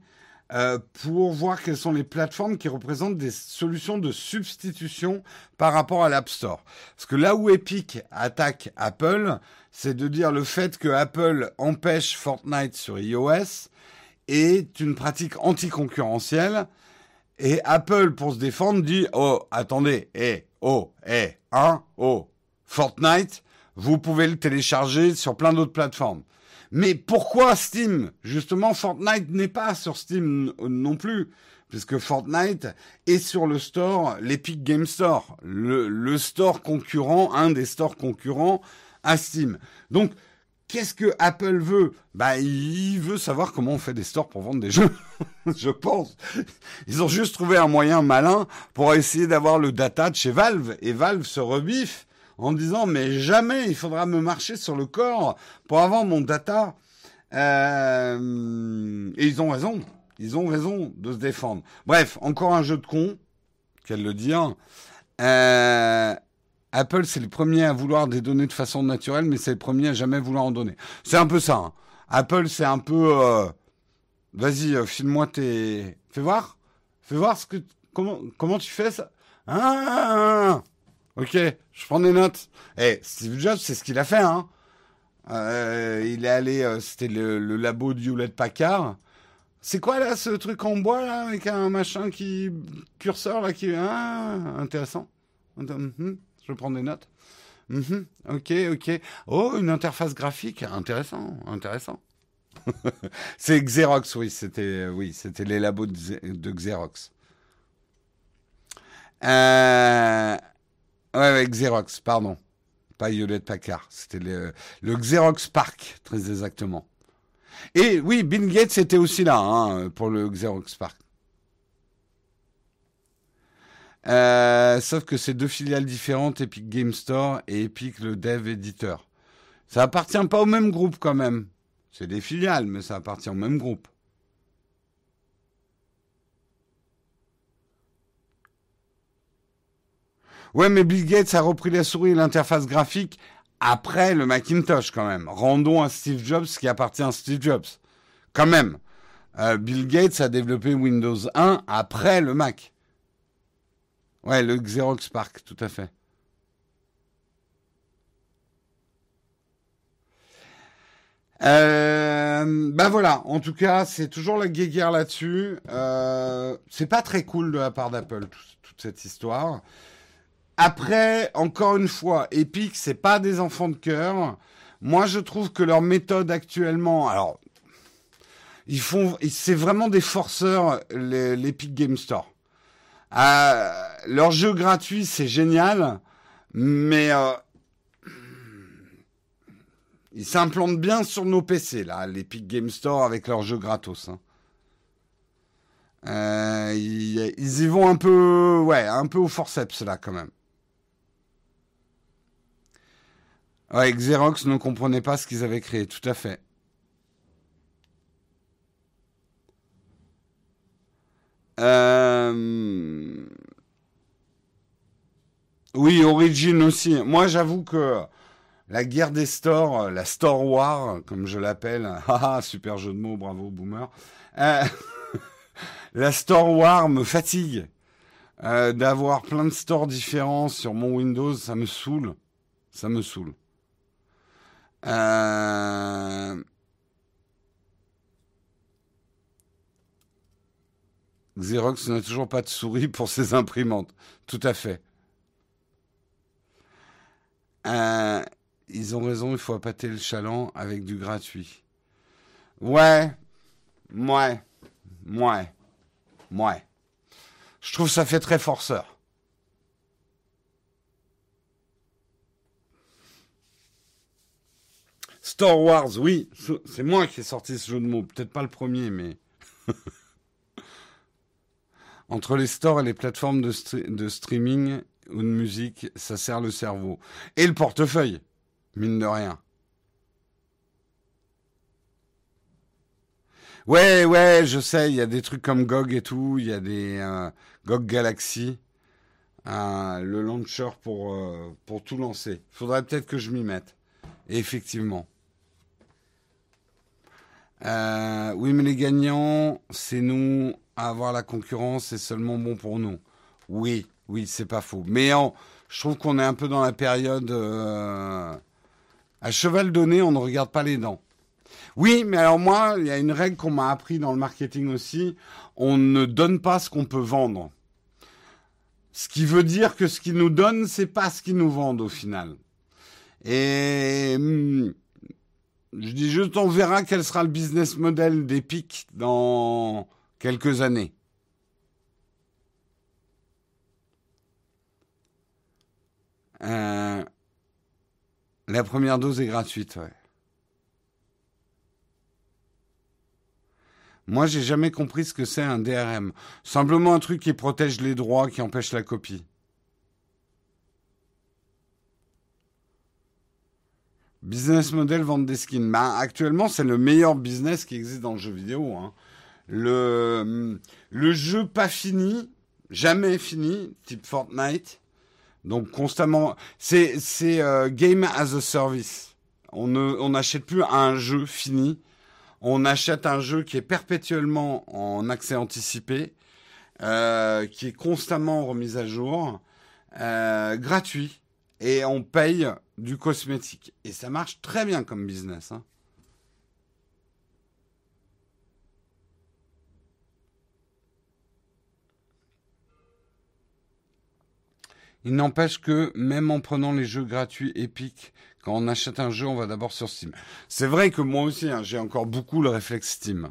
euh, pour voir quelles sont les plateformes qui représentent des solutions de substitution par rapport à l'App Store. Parce que là où Epic attaque Apple, c'est de dire le fait que Apple empêche Fortnite sur iOS est une pratique anticoncurrentielle et Apple, pour se défendre, dit Oh, attendez, eh, oh, eh, hein, oh, Fortnite, vous pouvez le télécharger sur plein d'autres plateformes. Mais pourquoi Steam? Justement, Fortnite n'est pas sur Steam non plus, puisque Fortnite est sur le store, l'Epic Game Store, le, le store concurrent, un des stores concurrents à Steam. Donc, Qu'est-ce que Apple veut? Bah, il veut savoir comment on fait des stores pour vendre des jeux. Je pense. Ils ont juste trouvé un moyen malin pour essayer d'avoir le data de chez Valve. Et Valve se rebiffe en disant mais jamais il faudra me marcher sur le corps pour avoir mon data. Euh... Et ils ont raison. Ils ont raison de se défendre. Bref, encore un jeu de con. Qu'elle le dire. Euh... Apple, c'est le premier à vouloir des données de façon naturelle, mais c'est le premier à jamais vouloir en donner. C'est un peu ça. Hein. Apple, c'est un peu. Euh, vas-y, euh, file-moi tes. Fais voir. Fais voir ce que. Comment, comment tu fais ça ah, Ok, je prends des notes. Eh, Steve Jobs, c'est ce qu'il a fait. Hein. Euh, il est allé. C'était le, labo de Hewlett Packard. C'est quoi là ce truc en bois là avec un machin qui curseur là qui ah intéressant. Hmm. Je prends des notes. Mhm. ok, ok. Oh, une interface graphique, intéressant, intéressant. c'est Xerox, oui, c'était, oui, les labos de, Xerox. Euh, ouais, Xerox, pardon. Pas Hewlett Packard. C'était le, le, Xerox Park, très exactement. Et oui, Bill Gates était aussi là hein, pour le Xerox Park. Euh, sauf que c'est deux filiales différentes, Epic Game Store et Epic le dev éditeur. Ça appartient pas au même groupe quand même. C'est des filiales, mais ça appartient au même groupe. Ouais, mais Bill Gates a repris la souris et l'interface graphique après le Macintosh quand même. Rendons à Steve Jobs qui appartient à Steve Jobs. Quand même. Euh, Bill Gates a développé Windows 1 après le Mac. Ouais, le Xerox Park, tout à fait. Euh, ben voilà, en tout cas, c'est toujours la guéguerre là-dessus. Euh, c'est pas très cool de la part d'Apple, toute cette histoire. Après, encore une fois, Epic, c'est pas des enfants de cœur. Moi, je trouve que leur méthode actuellement, alors, ils font, c'est vraiment des forceurs, l'Epic Game Store. Euh, leur jeu gratuit, c'est génial, mais euh, ils s'implantent bien sur nos PC, là, l'Epic Game Store avec leurs jeux gratos. Hein. Euh, ils, y vont un peu, ouais, un peu au forceps, là, quand même. Ouais, Xerox ne comprenait pas ce qu'ils avaient créé, tout à fait. Euh... Oui, Origin aussi. Moi, j'avoue que la guerre des stores, la Store War, comme je l'appelle, ah, super jeu de mots, bravo, boomer. Euh, la Store War me fatigue. Euh, d'avoir plein de stores différents sur mon Windows, ça me saoule. Ça me saoule. Euh... Xerox n'a toujours pas de souris pour ses imprimantes. Tout à fait. Euh, ils ont raison, il faut appâter le chaland avec du gratuit. Ouais, ouais, ouais, ouais. Je trouve ça fait très forceur. Star Wars, oui, c'est moi qui ai sorti ce jeu de mots. Peut-être pas le premier, mais. Entre les stores et les plateformes de, de streaming ou de musique, ça sert le cerveau. Et le portefeuille mine de rien. Ouais, ouais, je sais, il y a des trucs comme GOG et tout, il y a des euh, GOG Galaxy, euh, le launcher pour, euh, pour tout lancer. Faudrait peut-être que je m'y mette. effectivement. oui, mais les gagnants, c'est nous. Avoir la concurrence, c'est seulement bon pour nous. Oui, oui, c'est pas faux. Mais je trouve qu'on est un peu dans la période à cheval donné, on ne regarde pas les dents. Oui, mais alors moi, il y a une règle qu'on m'a appris dans le marketing aussi. On ne donne pas ce qu'on peut vendre. Ce qui veut dire que ce qu'ils nous donnent, c'est pas ce qu'ils nous vendent au final. Et hmm, je dis juste, on verra quel sera le business model d'Epic dans quelques années. Euh, la première dose est gratuite, ouais. Moi, j'ai jamais compris ce que c'est un DRM. Simplement un truc qui protège les droits, qui empêche la copie. Business model, vente des skins. Bah, actuellement, c'est le meilleur business qui existe dans le jeu vidéo. Hein. Le, le jeu pas fini, jamais fini, type Fortnite, donc constamment, c'est c'est euh, game as a service. On ne on n'achète plus un jeu fini. On achète un jeu qui est perpétuellement en accès anticipé, euh, qui est constamment remis à jour, euh, gratuit, et on paye du cosmétique. Et ça marche très bien comme business. Hein. Il n'empêche que même en prenant les jeux gratuits Epic, quand on achète un jeu, on va d'abord sur Steam. C'est vrai que moi aussi, hein, j'ai encore beaucoup le réflexe Steam.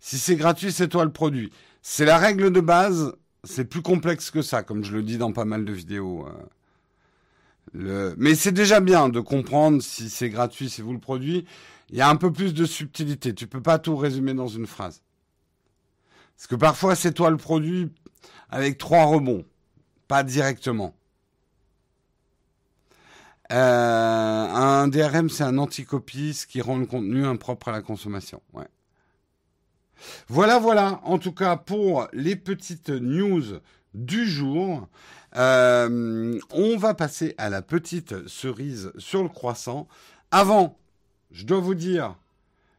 Si c'est gratuit, c'est toi le produit. C'est la règle de base. C'est plus complexe que ça, comme je le dis dans pas mal de vidéos. Euh. Mais c'est déjà bien de comprendre si c'est gratuit, c'est vous le produit. Il y a un peu plus de subtilité. Tu peux pas tout résumer dans une phrase. Parce que parfois, c'est toi le produit avec trois rebonds pas directement. Euh, un DRM, c'est un anticopie, ce qui rend le contenu impropre à la consommation. Voilà, voilà, en tout cas pour les petites news du jour. Euh, on va passer à la petite cerise sur le croissant. Avant, je dois vous dire,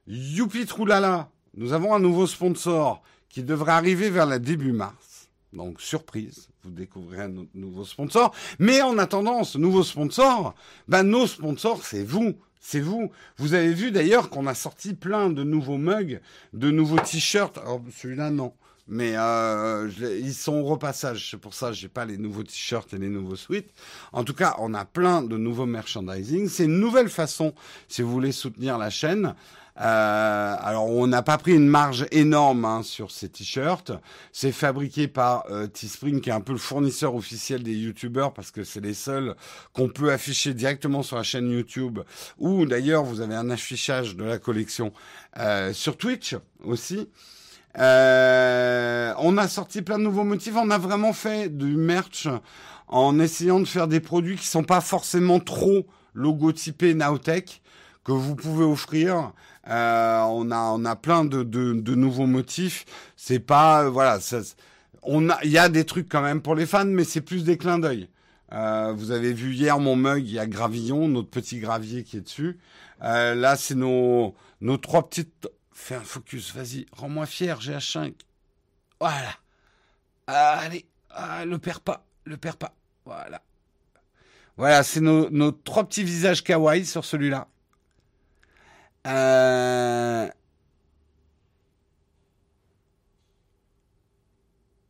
youpi troulala, nous avons un nouveau sponsor qui devrait arriver vers le début mars. Donc, surprise, vous découvrirez un nouveau sponsor. Mais en attendant ce nouveau sponsor, ben, nos sponsors, c'est vous. C'est vous. Vous avez vu d'ailleurs qu'on a sorti plein de nouveaux mugs, de nouveaux t-shirts. Alors, celui-là, non mais euh, ils sont au repassage. C'est pour ça que j'ai pas les nouveaux t-shirts et les nouveaux suites. En tout cas, on a plein de nouveaux merchandising. C'est une nouvelle façon, si vous voulez soutenir la chaîne. Euh, alors, on n'a pas pris une marge énorme hein, sur ces t-shirts. C'est fabriqué par euh, Teespring, qui est un peu le fournisseur officiel des YouTubers, parce que c'est les seuls qu'on peut afficher directement sur la chaîne YouTube. Ou d'ailleurs, vous avez un affichage de la collection euh, sur Twitch aussi. Euh, on a sorti plein de nouveaux motifs. On a vraiment fait du merch en essayant de faire des produits qui sont pas forcément trop logotypés Nowtech que vous pouvez offrir. Euh, on a on a plein de, de, de nouveaux motifs. C'est pas voilà. Ça, on a il y a des trucs quand même pour les fans, mais c'est plus des clins d'œil. Euh, vous avez vu hier mon mug, il y a Gravillon, notre petit gravier qui est dessus. Euh, là, c'est nos nos trois petites Fais un focus, vas-y, rends-moi fier, GH5. Voilà. allez, ah, le perds pas, le perds pas. Voilà. Voilà, c'est nos, trois petits visages kawaii sur celui-là. Euh...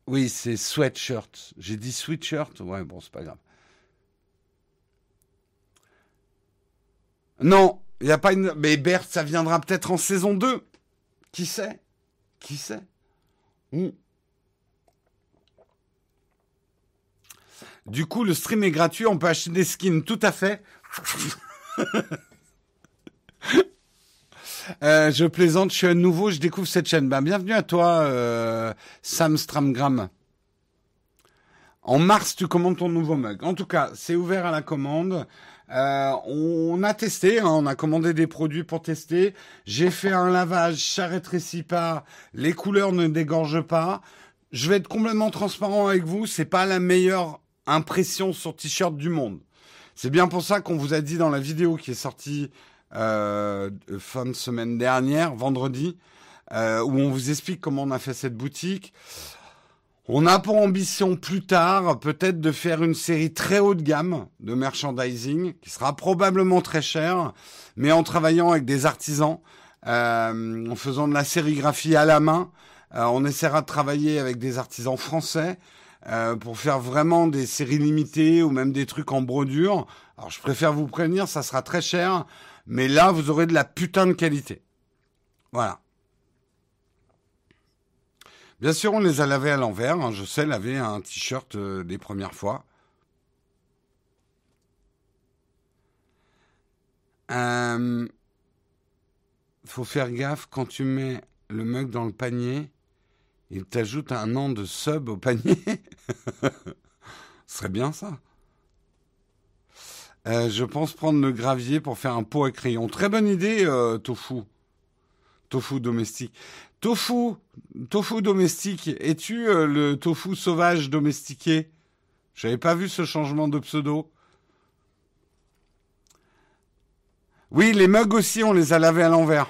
Oui, c'est sweatshirt. J'ai dit sweatshirt? Ouais, bon, c'est pas grave. Non, il n'y a pas une. Mais Bert, ça viendra peut-être en saison 2. Qui sait? Qui sait? Du coup, le stream est gratuit, on peut acheter des skins, tout à fait. Euh, je plaisante, je suis un nouveau, je découvre cette chaîne. Ben, bienvenue à toi, euh, Sam Stramgram. En mars, tu commandes ton nouveau mug. En tout cas, c'est ouvert à la commande. Euh, on a testé, hein, on a commandé des produits pour tester. J'ai fait un lavage, ça rétrécit pas, les couleurs ne dégorgent pas. Je vais être complètement transparent avec vous, c'est pas la meilleure impression sur t-shirt du monde. C'est bien pour ça qu'on vous a dit dans la vidéo qui est sortie euh, fin de semaine dernière, vendredi, euh, où on vous explique comment on a fait cette boutique. On a pour ambition plus tard peut-être de faire une série très haut de gamme de merchandising qui sera probablement très cher, mais en travaillant avec des artisans, euh, en faisant de la sérigraphie à la main. Euh, on essaiera de travailler avec des artisans français euh, pour faire vraiment des séries limitées ou même des trucs en brodure. Alors je préfère vous prévenir, ça sera très cher, mais là vous aurez de la putain de qualité. Voilà. Bien sûr, on les a lavés à l'envers. Hein. Je sais laver un t-shirt euh, des premières fois. Euh, faut faire gaffe quand tu mets le mug dans le panier, il t'ajoute un an de sub au panier. Ce serait bien ça. Euh, je pense prendre le gravier pour faire un pot à crayon. Très bonne idée, Tofu. Tofu domestique. Tofu, tofu domestique. Es-tu euh, le tofu sauvage domestiqué? J'avais pas vu ce changement de pseudo. Oui, les mugs aussi, on les a lavés à l'envers.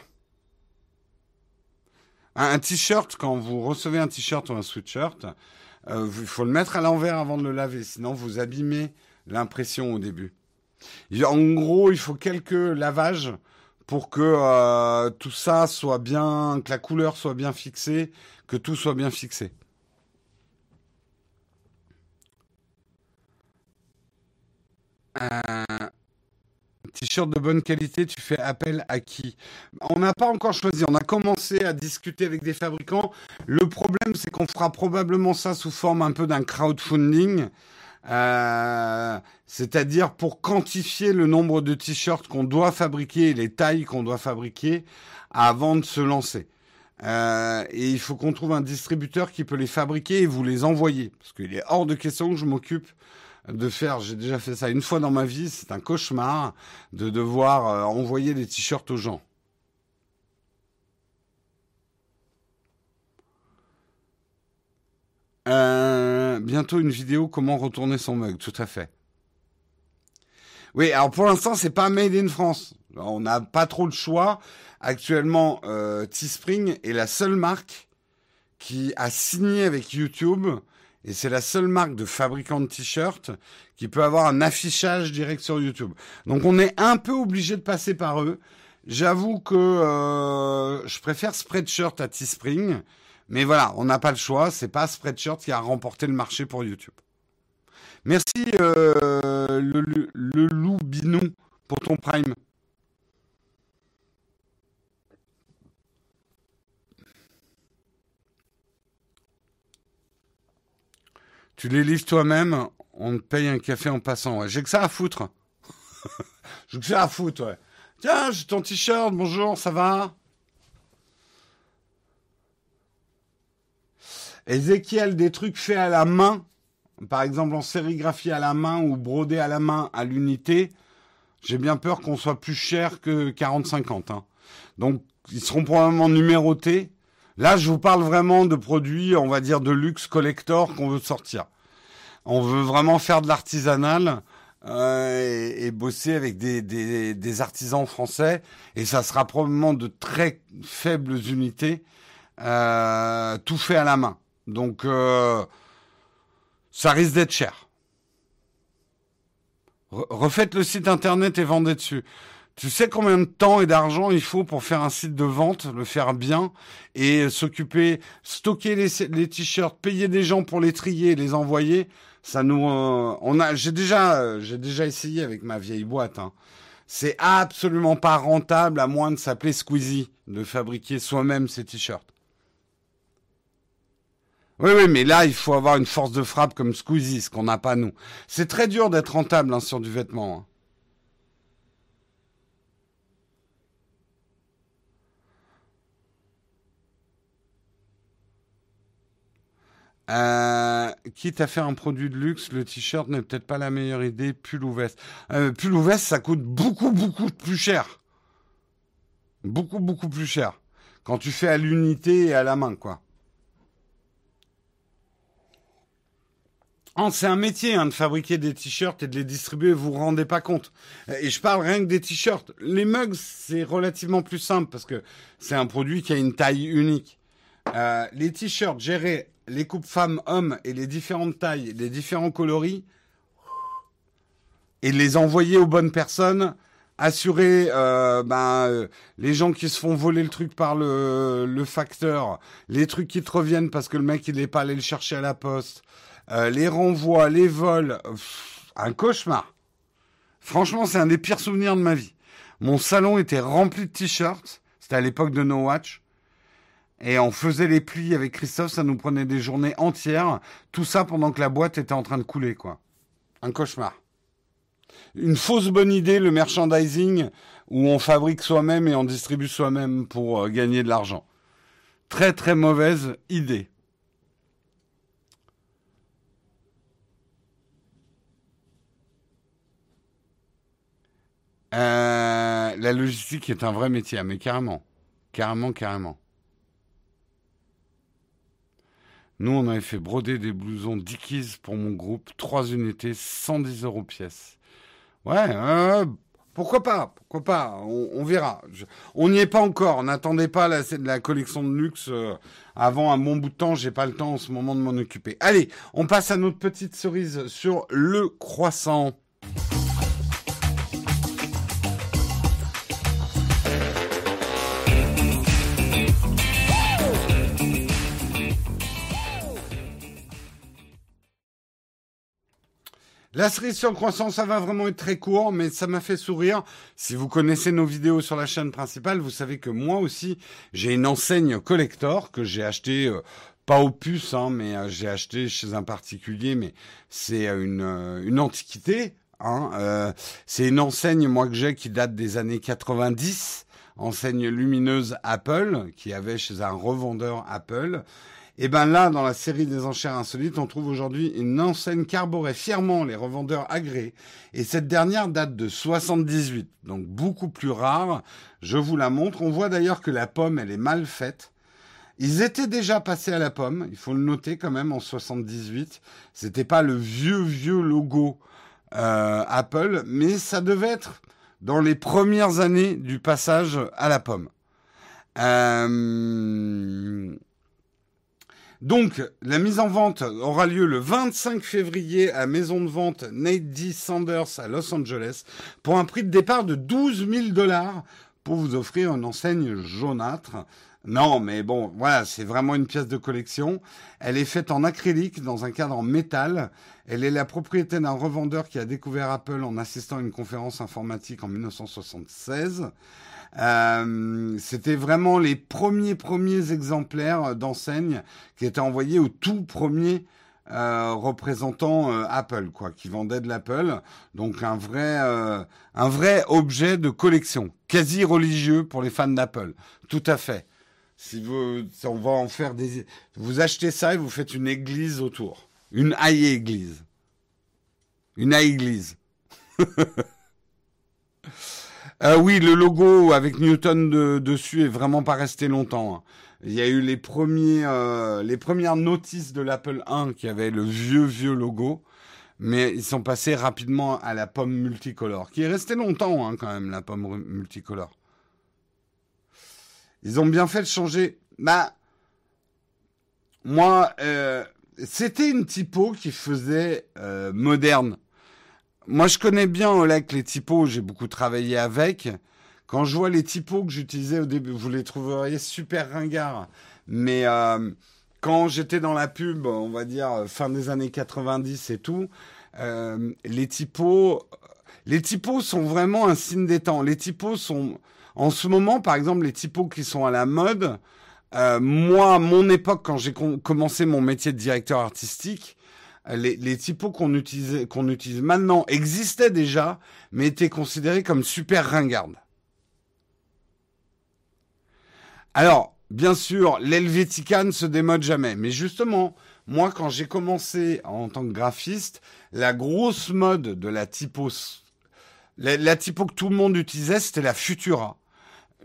Un, t-shirt, quand vous recevez un t-shirt ou un sweatshirt, euh, il faut le mettre à l'envers avant de le laver, sinon vous abîmez l'impression au début. En gros, il faut quelques lavages pour que euh, tout ça soit bien, que la couleur soit bien fixée, que tout soit bien fixé. Un t-shirt de bonne qualité, tu fais appel à qui? On n'a pas encore choisi, on a commencé à discuter avec des fabricants. Le problème, c'est qu'on fera probablement ça sous forme un peu d'un crowdfunding. Euh, c'est-à-dire pour quantifier le nombre de t-shirts qu'on doit fabriquer les tailles qu'on doit fabriquer avant de se lancer. Euh, et il faut qu'on trouve un distributeur qui peut les fabriquer et vous les envoyer. Parce qu'il est hors de question que je m'occupe de faire, j'ai déjà fait ça une fois dans ma vie, c'est un cauchemar de devoir euh, envoyer des t-shirts aux gens. Euh, bientôt une vidéo comment retourner son mug, tout à fait. Oui, alors pour l'instant, c'est pas made in France. On n'a pas trop le choix. Actuellement, euh, Teespring est la seule marque qui a signé avec YouTube et c'est la seule marque de fabricant de t-shirts qui peut avoir un affichage direct sur YouTube. Donc on est un peu obligé de passer par eux. J'avoue que euh, je préfère Spreadshirt à Teespring, mais voilà, on n'a pas le choix. C'est pas Spreadshirt qui a remporté le marché pour YouTube. Merci euh, le, loup binou pour ton prime. Tu les livres toi-même, on te paye un café en passant. J'ai que ça à foutre. J'ai que ça à foutre. Tiens, j'ai ton t-shirt, bonjour, ça va? Ezekiel, des trucs faits à la main, par exemple en sérigraphie à la main ou brodé à la main à l'unité, j'ai bien peur qu'on soit plus cher que 40-50. Hein. Donc, ils seront probablement numérotés. Là, je vous parle vraiment de produits, on va dire, de luxe collector qu'on veut sortir. On veut vraiment faire de l'artisanal euh, et, et, bosser avec des, des, des, artisans français. Et ça sera probablement de très faibles unités, euh, tout fait à la main. Donc, euh, ça risque d'être cher. Refaites le site internet et vendez dessus. Tu sais combien de temps et d'argent il faut pour faire un site de vente, le faire bien et s'occuper, stocker les, t-shirts, payer des gens pour les trier les envoyer? Ça nous, euh, on a, j'ai déjà, j'ai déjà essayé avec ma vieille boîte. Hein. C'est absolument pas rentable à moins de s'appeler Squeezie, de fabriquer soi-même ses t-shirts. Oui, oui, mais là, il faut avoir une force de frappe comme Squeezie, ce qu'on n'a pas nous. C'est très dur d'être rentable hein, sur du vêtement. Hein. Euh, quitte à faire un produit de luxe, le t-shirt n'est peut-être pas la meilleure idée. Pull ou veste. Euh, pull ou veste, ça coûte beaucoup, beaucoup plus cher. Beaucoup, beaucoup plus cher. Quand tu fais à l'unité et à la main, quoi. Oh, c'est un métier hein, de fabriquer des t-shirts et de les distribuer, vous vous rendez pas compte. Et je parle rien que des t-shirts. Les mugs, c'est relativement plus simple parce que c'est un produit qui a une taille unique. Euh, les t-shirts, gérer les coupes femmes-hommes et les différentes tailles, les différents coloris, et les envoyer aux bonnes personnes, assurer euh, ben, euh, les gens qui se font voler le truc par le, le facteur, les trucs qui te reviennent parce que le mec il n'est pas allé le chercher à la poste, euh, les renvois, les vols, un cauchemar. Franchement, c'est un des pires souvenirs de ma vie. Mon salon était rempli de t-shirts. C'était à l'époque de No Watch. Et on faisait les plis avec Christophe, ça nous prenait des journées entières. Tout ça pendant que la boîte était en train de couler, quoi. Un cauchemar. Une fausse bonne idée, le merchandising, où on fabrique soi-même et on distribue soi-même pour euh, gagner de l'argent. Très très mauvaise idée. Euh, la logistique est un vrai métier, mais carrément. Carrément, carrément. Nous, on avait fait broder des blousons Dickies pour mon groupe, trois unités, 110 euros pièce. Ouais, pourquoi pas Pourquoi pas on, verra. On n'y est pas encore. N'attendez pas la, la, collection de luxe euh, avant un bon bout de temps. J'ai pas le temps en ce moment de m'en occuper. Allez, on passe à notre petite cerise sur le croissant. La cerise sur le croissant, ça va vraiment être très court, mais ça m'a fait sourire. Si vous connaissez nos vidéos sur la chaîne principale, vous savez que moi aussi, j'ai une enseigne collector que j'ai acheté euh, pas au puce, hein, mais euh, j'ai acheté chez un particulier, mais c'est euh, une, euh, une antiquité. Hein, c'est une enseigne, moi, que j'ai qui date des années 90, enseigne lumineuse Apple, qui avait chez un revendeur Apple. Et ben là, dans la série des enchères insolites, on trouve aujourd'hui une enseigne qu'arboraient fièrement les revendeurs agréés. Et cette dernière date de 78, donc beaucoup plus rare. Je vous la montre. On voit d'ailleurs que la pomme, elle est mal faite. Ils étaient déjà passés à la pomme, il faut le noter quand même en 78. C'était pas le vieux vieux logo euh, Apple, mais ça devait être dans les premières années du passage à la pomme. Euh, donc, la mise en vente aura lieu le 25 février à maison de vente Nate D. Sanders à Los Angeles pour un prix de départ de 12 000 dollars pour vous offrir une enseigne jaunâtre. Non, mais bon, voilà, c'est vraiment une pièce de collection. Elle est faite en acrylique dans un cadre en métal. Elle est la propriété d'un revendeur qui a découvert Apple en assistant à une conférence informatique en 1976. Euh, c'était vraiment les premiers premiers exemplaires d'enseignes qui étaient envoyés au tout premier euh, représentant euh, Apple, quoi, qui vendait de l'Apple. Donc un vrai, un vrai objet de collection, quasi religieux pour les fans d'Apple. Tout à fait. Si vous, on va en faire des, vous achetez ça et vous faites une église autour, une haie église, une haie église. Euh, oui, le logo avec Newton dessus est vraiment pas resté longtemps. Hein. Il y a eu les premiers, euh, les premières notices de l'Apple 1 qui avaient le vieux vieux logo, mais ils sont passés rapidement à la pomme multicolore, qui est restée longtemps hein, quand même la pomme multicolore. Ils ont bien fait de changer. Bah, moi, euh, c'était une typo qui faisait moderne moi, je connais bien Olek les typos, j'ai beaucoup travaillé avec. Quand je vois les typos que j'utilisais au début, vous les trouveriez super ringards. Mais euh, quand j'étais dans la pub, on va dire fin des années 90 et tout, euh, les typos, les typos sont vraiment un signe des temps. Les typos sont, en ce moment, par exemple, les typos qui sont à la mode. Euh, moi, à mon époque, quand j'ai commencé mon métier de directeur artistique, les, typos qu'on utilise, qu'on utilise maintenant existaient déjà, mais étaient considérés comme super ringardes. Alors, bien sûr, l'Helvetica ne se démode jamais, mais justement, moi, quand j'ai commencé en tant que graphiste, la grosse mode de la typo, la, la typo que tout le monde utilisait, c'était la Futura.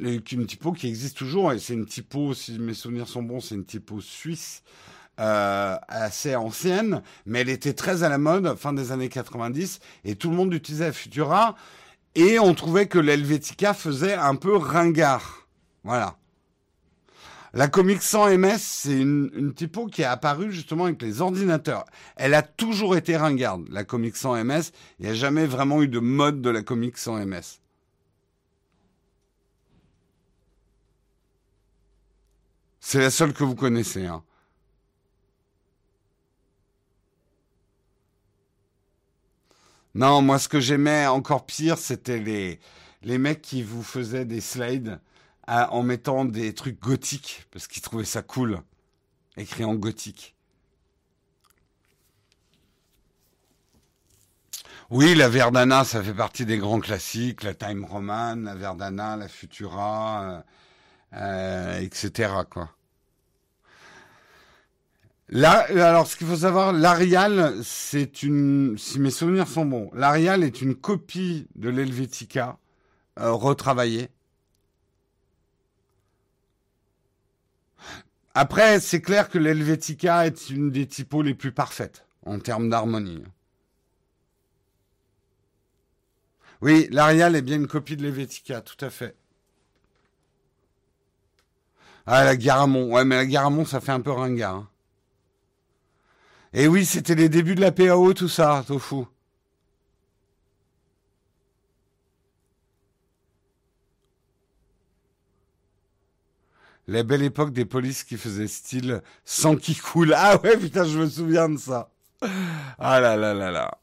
Une typo qui existe toujours, et c'est une typo, si mes souvenirs sont bons, c'est une typo suisse euh, assez ancienne, mais elle était très à la mode fin des années 90 et tout le monde utilisait Futura et on trouvait que l'Helvetica faisait un peu ringard. Voilà. La Comic 100 MS, c'est une, une, typo qui est apparue justement avec les ordinateurs. Elle a toujours été ringarde, la Comic 100 MS. Il n'y a jamais vraiment eu de mode de la Comic 100 MS. C'est la seule que vous connaissez. Hein. Non, moi, ce que j'aimais encore pire, c'était les, les mecs qui vous faisaient des slides en mettant des trucs gothiques, parce qu'ils trouvaient ça cool, écrit en gothique. Oui, la Verdana, ça fait partie des grands classiques, la Time Roman, la Verdana, la Futura, euh, euh, etc. Quoi. Là, alors, ce qu'il faut savoir, l'Arial, c'est une, si mes souvenirs sont bons, l'Arial est une copie de l'Helvetica euh, retravaillée. Après, c'est clair que l'Helvetica est une des typos les plus parfaites en termes d'harmonie. Oui, l'Arial est bien une copie de l'Helvetica, tout à fait. Ah, la Garamond. Ouais, mais la Garamond, ça fait un peu ringard. Hein. Et oui, c'était les débuts de la PAO, tout ça, Tofu. La belle époque des polices qui faisaient style sang qui coule. Ah ouais, putain, je me souviens de ça. Ah là là là là.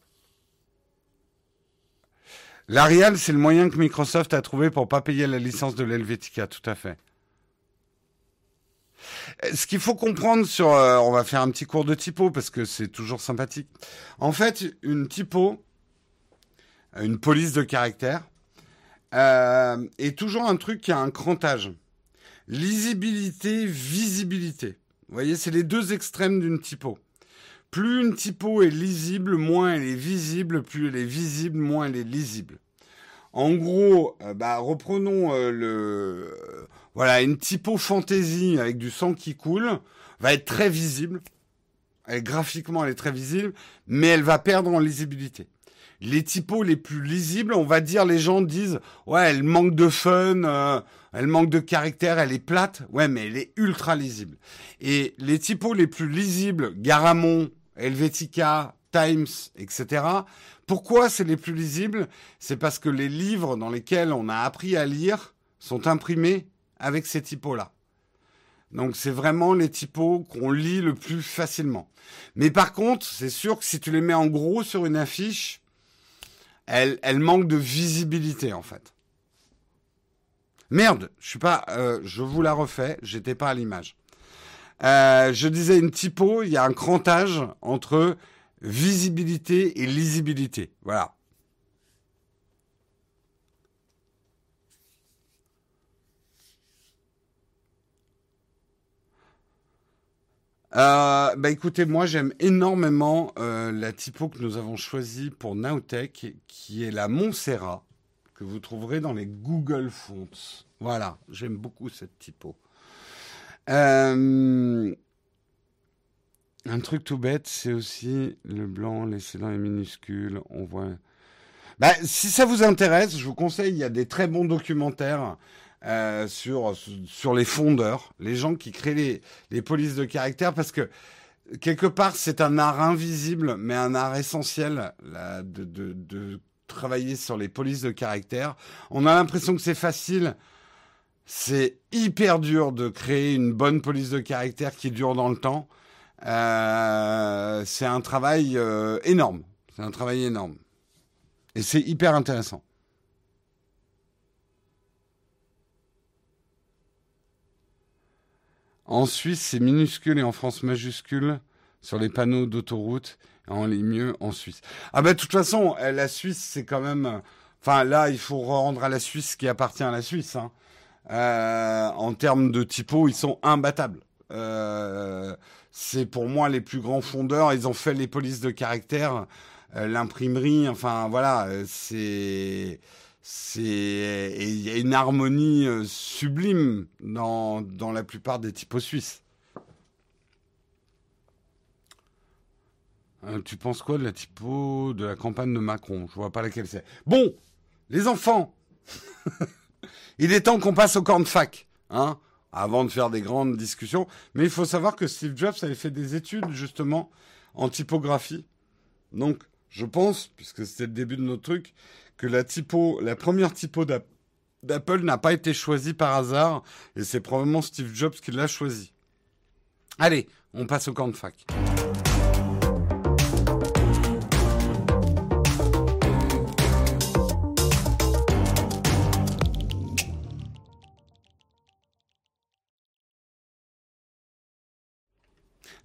L'Arial, c'est le moyen que Microsoft a trouvé pour pas payer la licence de l'Helvetica, tout à fait. Ce qu'il faut comprendre sur, euh, on va faire un petit cours de typo parce que c'est toujours sympathique. En fait, une typo, une police de caractère, euh, est toujours un truc qui a un crantage. Lisibilité, visibilité. Vous voyez, c'est les deux extrêmes d'une typo. Plus une typo est lisible, moins elle est visible. Plus elle est visible, moins elle est lisible. En gros, euh, bah, reprenons le Voilà, une typo fantasy avec du sang qui coule va être très visible. Elle, graphiquement, elle est très visible, mais elle va perdre en lisibilité. Les typos les plus lisibles, on va dire, les gens disent, ouais, elle manque de fun, euh, elle manque de caractère, elle est plate. Ouais, mais elle est ultra lisible. Et les typos les plus lisibles, Garamond, Helvetica, Times, etc. Pourquoi c'est les plus lisibles? C'est parce que les livres dans lesquels on a appris à lire sont imprimés avec ces typos-là. Donc c'est vraiment les typos qu'on lit le plus facilement. Mais par contre, c'est sûr que si tu les mets en gros sur une affiche, elle, manque de visibilité en fait. Merde, je suis pas, euh, je vous la refais, j'étais pas à l'image. Euh, je disais une typo, il y a un crantage entre visibilité et lisibilité. Voilà. Euh, bah écoutez, moi j'aime énormément euh, la typo que nous avons choisie pour Nowtech, qui est la Montserrat, que vous trouverez dans les Google Fonts. Voilà, j'aime beaucoup cette typo. Euh, un truc tout bête, c'est aussi le blanc laissé dans les minuscules. On voit. Bah, si ça vous intéresse, je vous conseille, il y a des très bons documentaires euh, sur, sur les fondeurs, les gens qui créent les, les polices de caractère, parce que quelque part, c'est un art invisible, mais un art essentiel de, de travailler sur les polices de caractère. On a l'impression que c'est facile. C'est hyper dur de créer une bonne police de caractère qui dure dans le temps. Euh, c'est un travail euh, énorme. C'est un travail énorme. Et c'est hyper intéressant. En Suisse, c'est minuscule et en France majuscule sur les panneaux d'autoroute. En lit mieux en Suisse. Ah ben, de toute façon, euh, la Suisse, c'est quand même... Enfin, là, il faut rendre à la Suisse ce qui appartient à la Suisse. Hein. Euh, en termes de typo, ils sont imbattables. Euh, c'est pour moi les plus grands fondeurs. Ils ont fait les polices de caractère, euh, l'imprimerie. Enfin, voilà, c'est c'est il y a une harmonie euh, sublime dans, dans la plupart des typos suisses. Euh, tu penses quoi de la typo de la campagne de Macron? Je vois pas laquelle c'est. Bon, les enfants, il est temps qu'on passe au de fac, hein, avant de faire des grandes discussions. Mais il faut savoir que Steve Jobs avait fait des études justement en typographie. Donc, je pense, puisque c'était le début de notre truc, que la typo, la première typo d'Apple n'a pas été choisie par hasard et c'est probablement Steve Jobs qui l'a choisie. Allez, on passe au camp de fac.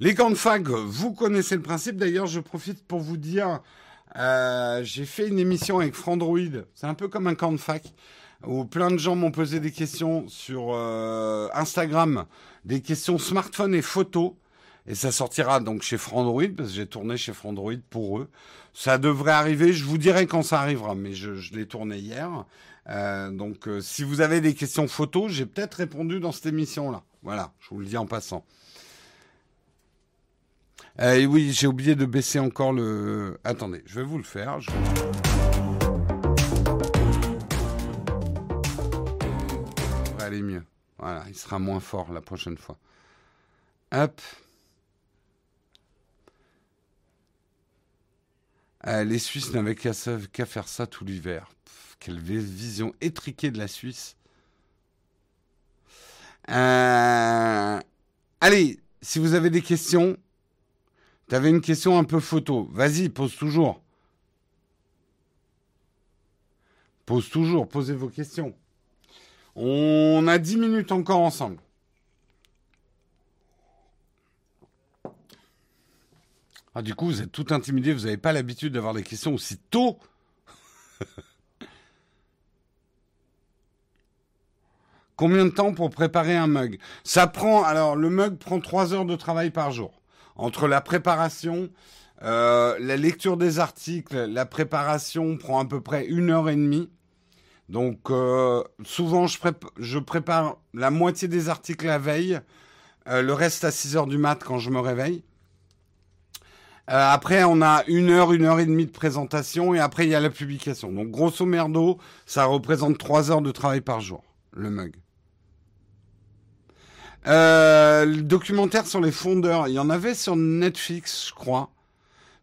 Les camps de fac, vous connaissez le principe. D'ailleurs, je profite pour vous dire euh, j'ai fait une émission avec Frandroid. C'est un peu comme un camp de fac où plein de gens m'ont posé des questions sur euh, Instagram, des questions smartphone et photo. Et ça sortira donc chez Frandroid, parce que j'ai tourné chez Frandroid pour eux. Ça devrait arriver, je vous dirai quand ça arrivera, mais je, l'ai tourné hier. Euh, donc si vous avez des questions photo, j'ai peut-être répondu dans cette émission-là. Voilà, je vous le dis en passant. Euh, oui, j'ai oublié de baisser encore le. Attendez, je vais vous le faire. Ça va aller mieux. Voilà, il sera moins fort la prochaine fois. Hop. Euh, les Suisses n'avaient qu'à faire ça tout l'hiver. Quelle vision étriquée de la Suisse. Euh, allez, si vous avez des questions, tu avais une question un peu photo. Vas-y, pose toujours. Pose toujours, posez vos questions. On a 10 minutes encore ensemble. Ah, du coup, vous êtes tout intimidé, vous n'avez pas l'habitude d'avoir des questions aussi tôt. Combien de temps pour préparer un mug? Ça prend, alors le mug prend 3 heures de travail par jour entre la préparation, euh, la lecture des articles, la préparation prend à peu près une heure et demie. Donc euh, souvent je, prépare la moitié des articles la veille, euh, le reste à 6 heures du mat quand je me réveille. Après on a une heure, une heure et demie de présentation et après il y a la publication. Donc grosso merdo, ça représente 3 heures de travail par jour, le mug. Le documentaire sur les fondeurs, il y en avait sur Netflix, je crois.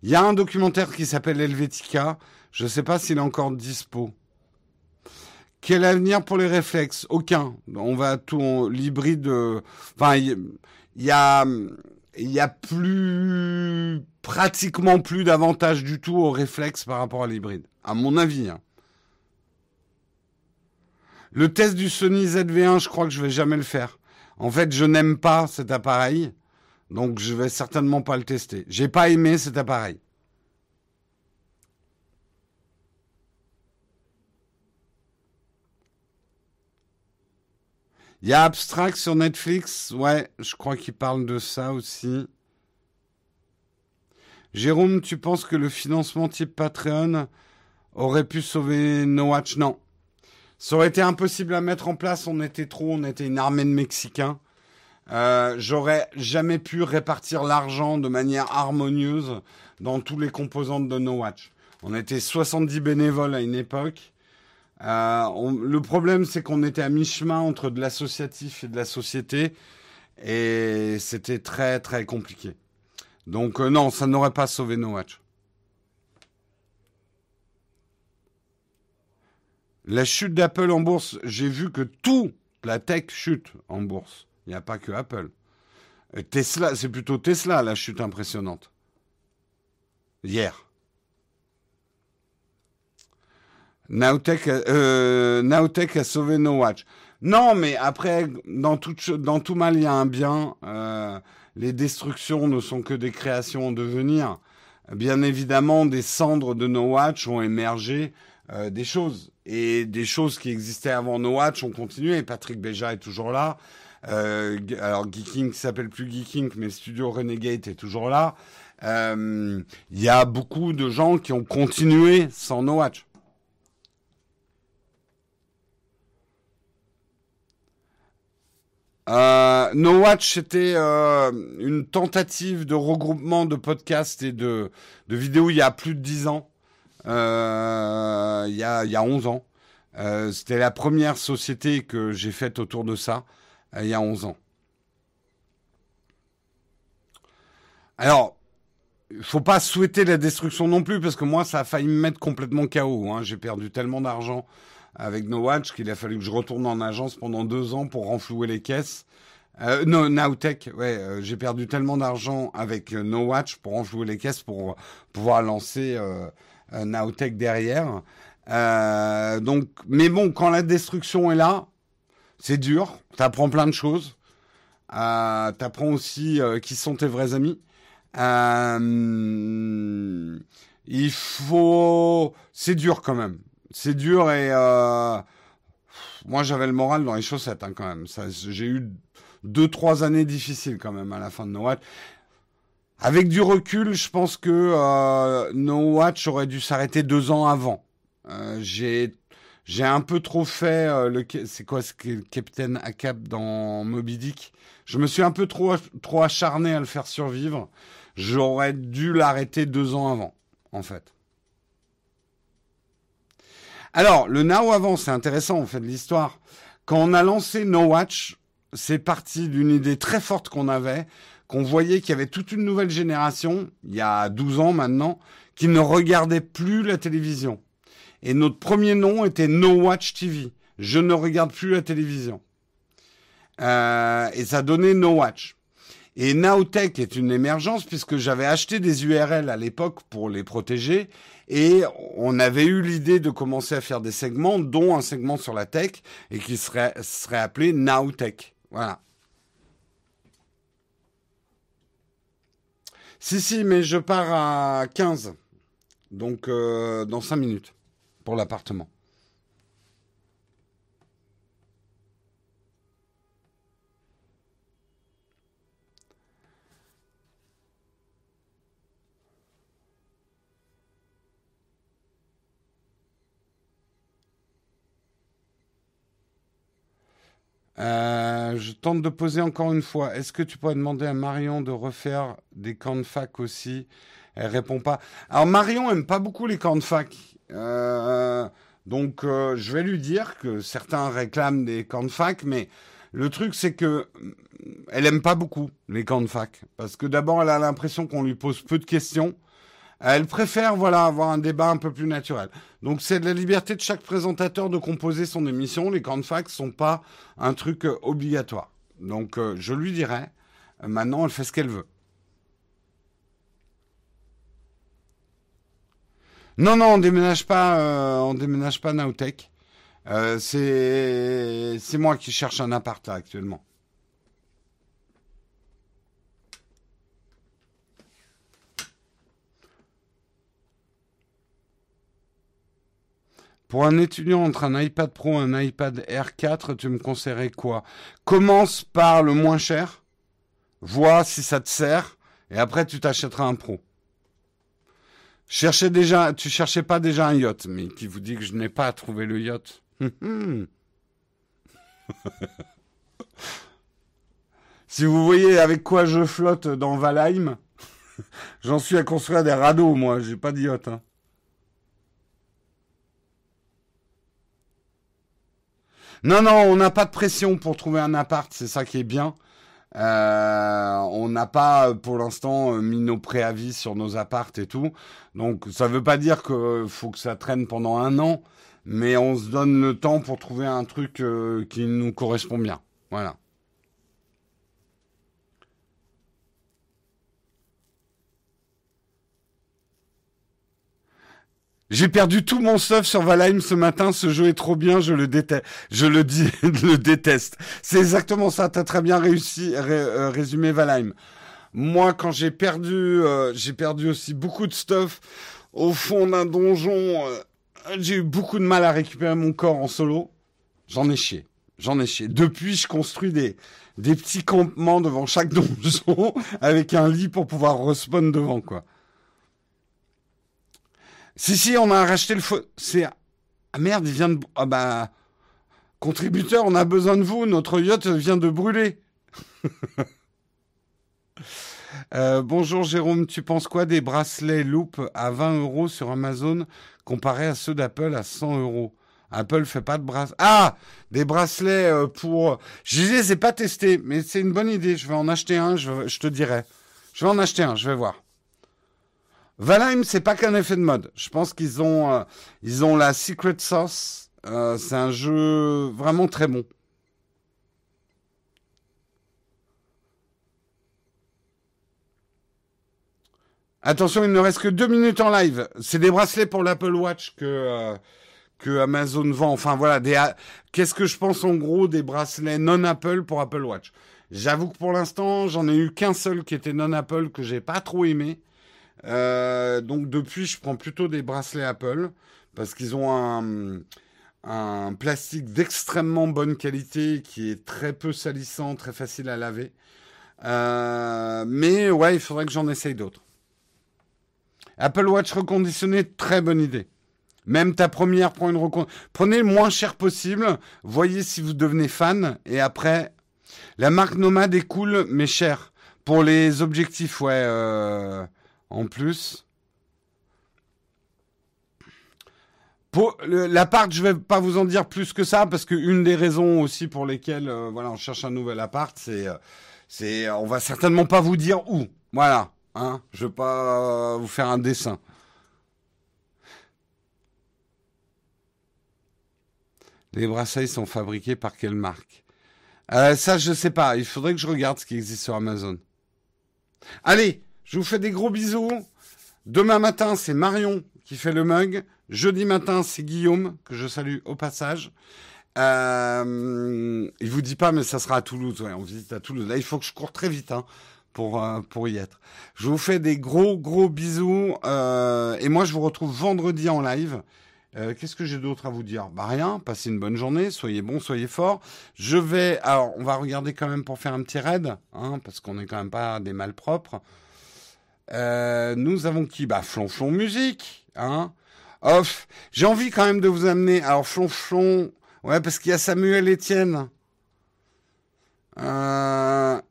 Il y a un documentaire qui s'appelle Helvetica. Je ne sais pas s'il est encore dispo. Quel avenir pour les réflexes? Aucun. On va tout l'hybride. Enfin, il y, a a plus pratiquement plus d'avantages du tout au réflexe par rapport à l'hybride, à mon avis. Hein. Le test du Sony ZV1, je crois que je vais jamais le faire. En fait, je n'aime pas cet appareil, donc je vais certainement pas le tester. J'ai pas aimé cet appareil. Il y a Abstract sur Netflix? Ouais, je crois qu'il parle de ça aussi. Jérôme, tu penses que le financement type Patreon aurait pu sauver No Watch Non. Ça aurait été impossible à mettre en place. On était trop, on était une armée de Mexicains. Euh, j'aurais jamais pu répartir l'argent de manière harmonieuse dans tous les composants de No Watch. On était 70 bénévoles à une époque. Euh, le problème, c'est qu'on était à mi-chemin entre de l'associatif et de la société, et c'était très très compliqué. Donc euh, non, ça n'aurait pas sauvé No Watch. La chute d'Apple en bourse, j'ai vu que tout la tech chute en bourse. Il n'y a pas que Apple. Tesla, c'est plutôt Tesla la chute impressionnante. Hier. Nowtech, euh, a sauvé No Watch. Non, mais après, dans tout, mal, il y a un bien. Euh, les destructions ne sont que des créations en devenir. Bien évidemment, des cendres de No Watch ont émergé euh, des choses. Et des choses qui existaient avant No Watch ont continué. Patrick Béja est toujours là. Euh, alors, Geeking s'appelle plus Geeking, mais Studio Renegade est toujours là. Il y a beaucoup de gens qui ont continué sans No Watch. Euh, no Watch, c'était euh, une tentative de regroupement de podcasts et de, vidéos il y a plus de 10 ans, euh, il, y a, il y a 11 ans. C'était la première société que j'ai faite autour de ça, il y a 11 ans. Alors, il faut pas souhaiter la destruction non plus, parce que moi, ça a failli me mettre complètement KO. Hein. J'ai perdu tellement d'argent avec No Watch qu'il a fallu que je retourne en agence pendant deux ans pour renflouer les caisses. Euh, no, Nowtech, ouais, euh, j'ai perdu tellement d'argent avec euh, No Watch pour renflouer les caisses pour pouvoir lancer euh, Nowtech derrière. Euh, donc, mais bon, quand la destruction est là, c'est dur. T'apprends plein de choses. Euh, T'apprends aussi qui sont tes vrais amis. il faut, c'est dur quand même c'est dur et euh, moi j'avais le moral dans les chaussettes hein, quand même. J'ai eu deux trois années difficiles quand même à la fin de No Watch. Avec du recul, je pense que euh, No Watch aurait dû s'arrêter deux ans avant. Euh, j'ai un peu trop fait le c'est quoi ce Captain Acap dans Moby Dick? Je me suis un peu trop trop acharné à le faire survivre. J'aurais dû l'arrêter deux ans avant, en fait. Alors, le Now avant, c'est intéressant, on fait de l'histoire. Quand on a lancé No Watch, c'est parti d'une idée très forte qu'on avait, qu'on voyait qu'il y avait toute une nouvelle génération, il y a 12 ans maintenant, qui ne regardait plus la télévision. Et notre premier nom était No Watch TV. Je ne regarde plus la télévision. Euh, et ça donnait No Watch. Et Nowtech est une émergence puisque j'avais acheté des URL à l'époque pour les protéger et on avait eu l'idée de commencer à faire des segments, dont un segment sur la tech, et qui serait, appelé Nowtech. Voilà. Si, si, mais je pars à 15. Donc, euh, dans 5 minutes pour l'appartement. Euh, je tente de poser encore une fois. Est-ce que tu pourrais demander à Marion de refaire des camps de fac aussi? Elle répond pas. Alors Marion aime pas beaucoup les camps de fac. Euh, donc je vais lui dire que certains réclament des camps de fac, mais le truc c'est que elle aime pas beaucoup les camps de fac parce que d'abord elle a l'impression qu'on lui pose peu de questions elle préfère voilà avoir un débat un peu plus naturel. Donc c'est de la liberté de chaque présentateur de composer son émission. Les fac sont pas un truc euh, obligatoire. Donc euh, je lui dirai. Euh, maintenant, elle fait ce qu'elle veut. Non, non, on déménage pas, on déménage pas Nowtech. c'est c'est moi qui cherche un appart actuellement. Pour un étudiant entre un iPad Pro et un iPad R4, tu me conseillerais quoi? Commence par le moins cher, vois si ça te sert, et après tu t'achèteras un Pro. Cherchez déjà, tu cherchais pas déjà un yacht, mais qui vous dit que je n'ai pas trouvé le yacht. si vous voyez avec quoi je flotte dans Valheim, j'en suis à construire des radeaux, moi, j'ai pas de yacht. Hein. Non, non, on n'a pas de pression pour trouver un appart, c'est ça qui est bien. Euh, on n'a pas pour l'instant mis nos préavis sur nos appartes et tout. Donc ça ne veut pas dire qu'il faut que ça traîne pendant un an, mais on se donne le temps pour trouver un truc euh, qui nous correspond bien. Voilà. J'ai perdu tout mon stuff sur Valheim ce matin. Ce jeu est trop bien, je le déteste. Je le dis, le déteste. C'est exactement ça. T'as très bien réussi, euh, résumé Valheim. Moi, quand j'ai perdu, euh, j'ai perdu aussi beaucoup de stuff au fond d'un donjon. Euh, j'ai eu beaucoup de mal à récupérer mon corps en solo. J'en ai chié. J'en ai chié. Depuis, je construis des, des petits campements devant chaque donjon avec un lit pour pouvoir respawn devant, quoi. Si, si, on a racheté le feu. C'est. Ah merde, il vient de. Ah bah. Contributeur, on a besoin de vous. Notre yacht vient de brûler. Euh, bonjour Jérôme, tu penses quoi des bracelets Loop à 20 euros sur Amazon comparé à ceux d'Apple à 100 euros? Apple fait pas de bracelets. Ah Des bracelets euh, pour. Je disais, c'est pas testé, mais c'est une bonne idée. Je vais en acheter un, je te dirai. Je vais en acheter un, je vais voir. Valheim, c'est pas qu'un effet de mode. Je pense qu'ils ont, euh, ils ont la secret sauce. Euh, c'est un jeu vraiment très bon. Attention, il ne reste que deux minutes en live. C'est des bracelets pour l'Apple Watch que euh, que Amazon vend. Enfin voilà, des. Qu'est-ce que je pense en gros des bracelets non Apple pour Apple Watch? J'avoue que pour l'instant, j'en ai eu qu'un seul qui était non Apple que j'ai pas trop aimé. Euh, donc depuis, je prends plutôt des bracelets Apple parce qu'ils ont un, plastique d'extrêmement bonne qualité qui est très peu salissant, très facile à laver. Euh, mais ouais, il faudrait que j'en essaye d'autres. Apple Watch reconditionné, très bonne idée. Même ta première, prends une Prenez le moins cher possible. Voyez si vous devenez fan. Et après, la marque Nomad est cool, mais cher. Pour les objectifs, ouais. Euh, en plus. Pour l'appart, je vais pas vous en dire plus que ça parce qu'une des raisons aussi pour lesquelles euh, voilà, on cherche un nouvel appart, c'est euh, c'est on va certainement pas vous dire où. Voilà, hein, je vais pas vous faire un dessin. Les bracelets sont fabriqués par quelle marque? Euh, Ça, je sais pas. Il faudrait que je regarde ce qui existe sur Amazon. Allez, je vous fais des gros bisous. Demain matin, c'est Marion qui fait le mug. Jeudi matin, c'est Guillaume, que je salue au passage. Euh, il vous dit pas, mais ça sera à Toulouse. On visite à Toulouse. Là, il faut que je cours très vite hein, pour, euh, pour y être. Je vous fais des gros, gros bisous. Euh, et moi, je vous retrouve vendredi en live. Euh, qu'est-ce que j'ai d'autre à vous dire? Bah rien, passez une bonne journée, soyez bons, soyez forts. Je vais, alors on va regarder quand même pour faire un petit raid, hein, parce qu'on n'est quand même pas des malpropres. Euh, nous avons qui Bah Flonflon Musique, hein Off. J'ai envie quand même de vous amener. Alors Flonflon, ouais, parce qu'il y a Samuel Etienne. Euh,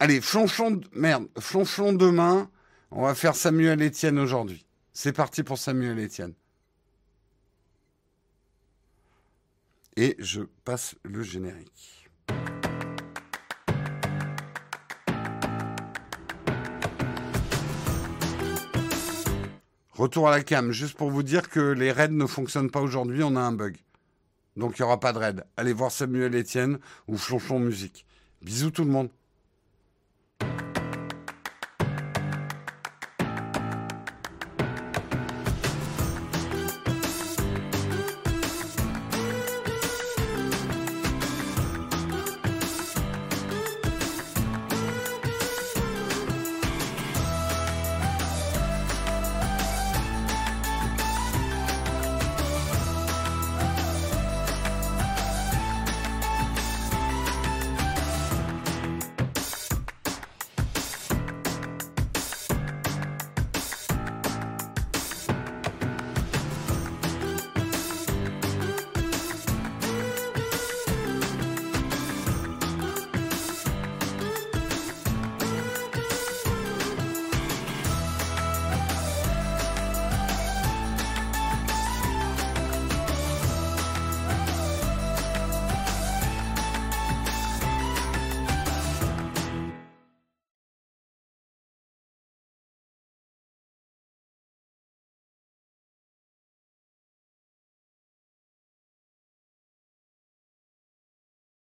allez, flonchon, merde, flonchon demain. On va faire Samuel Etienne aujourd'hui. C'est parti pour Samuel Etienne. Et je passe le générique. Retour à la cam, juste pour vous dire que les raids ne fonctionnent pas aujourd'hui, on a un bug. Donc il n'y aura pas de raid. Allez voir Samuel Etienne ou Flonchon Musique. Bisous tout le monde.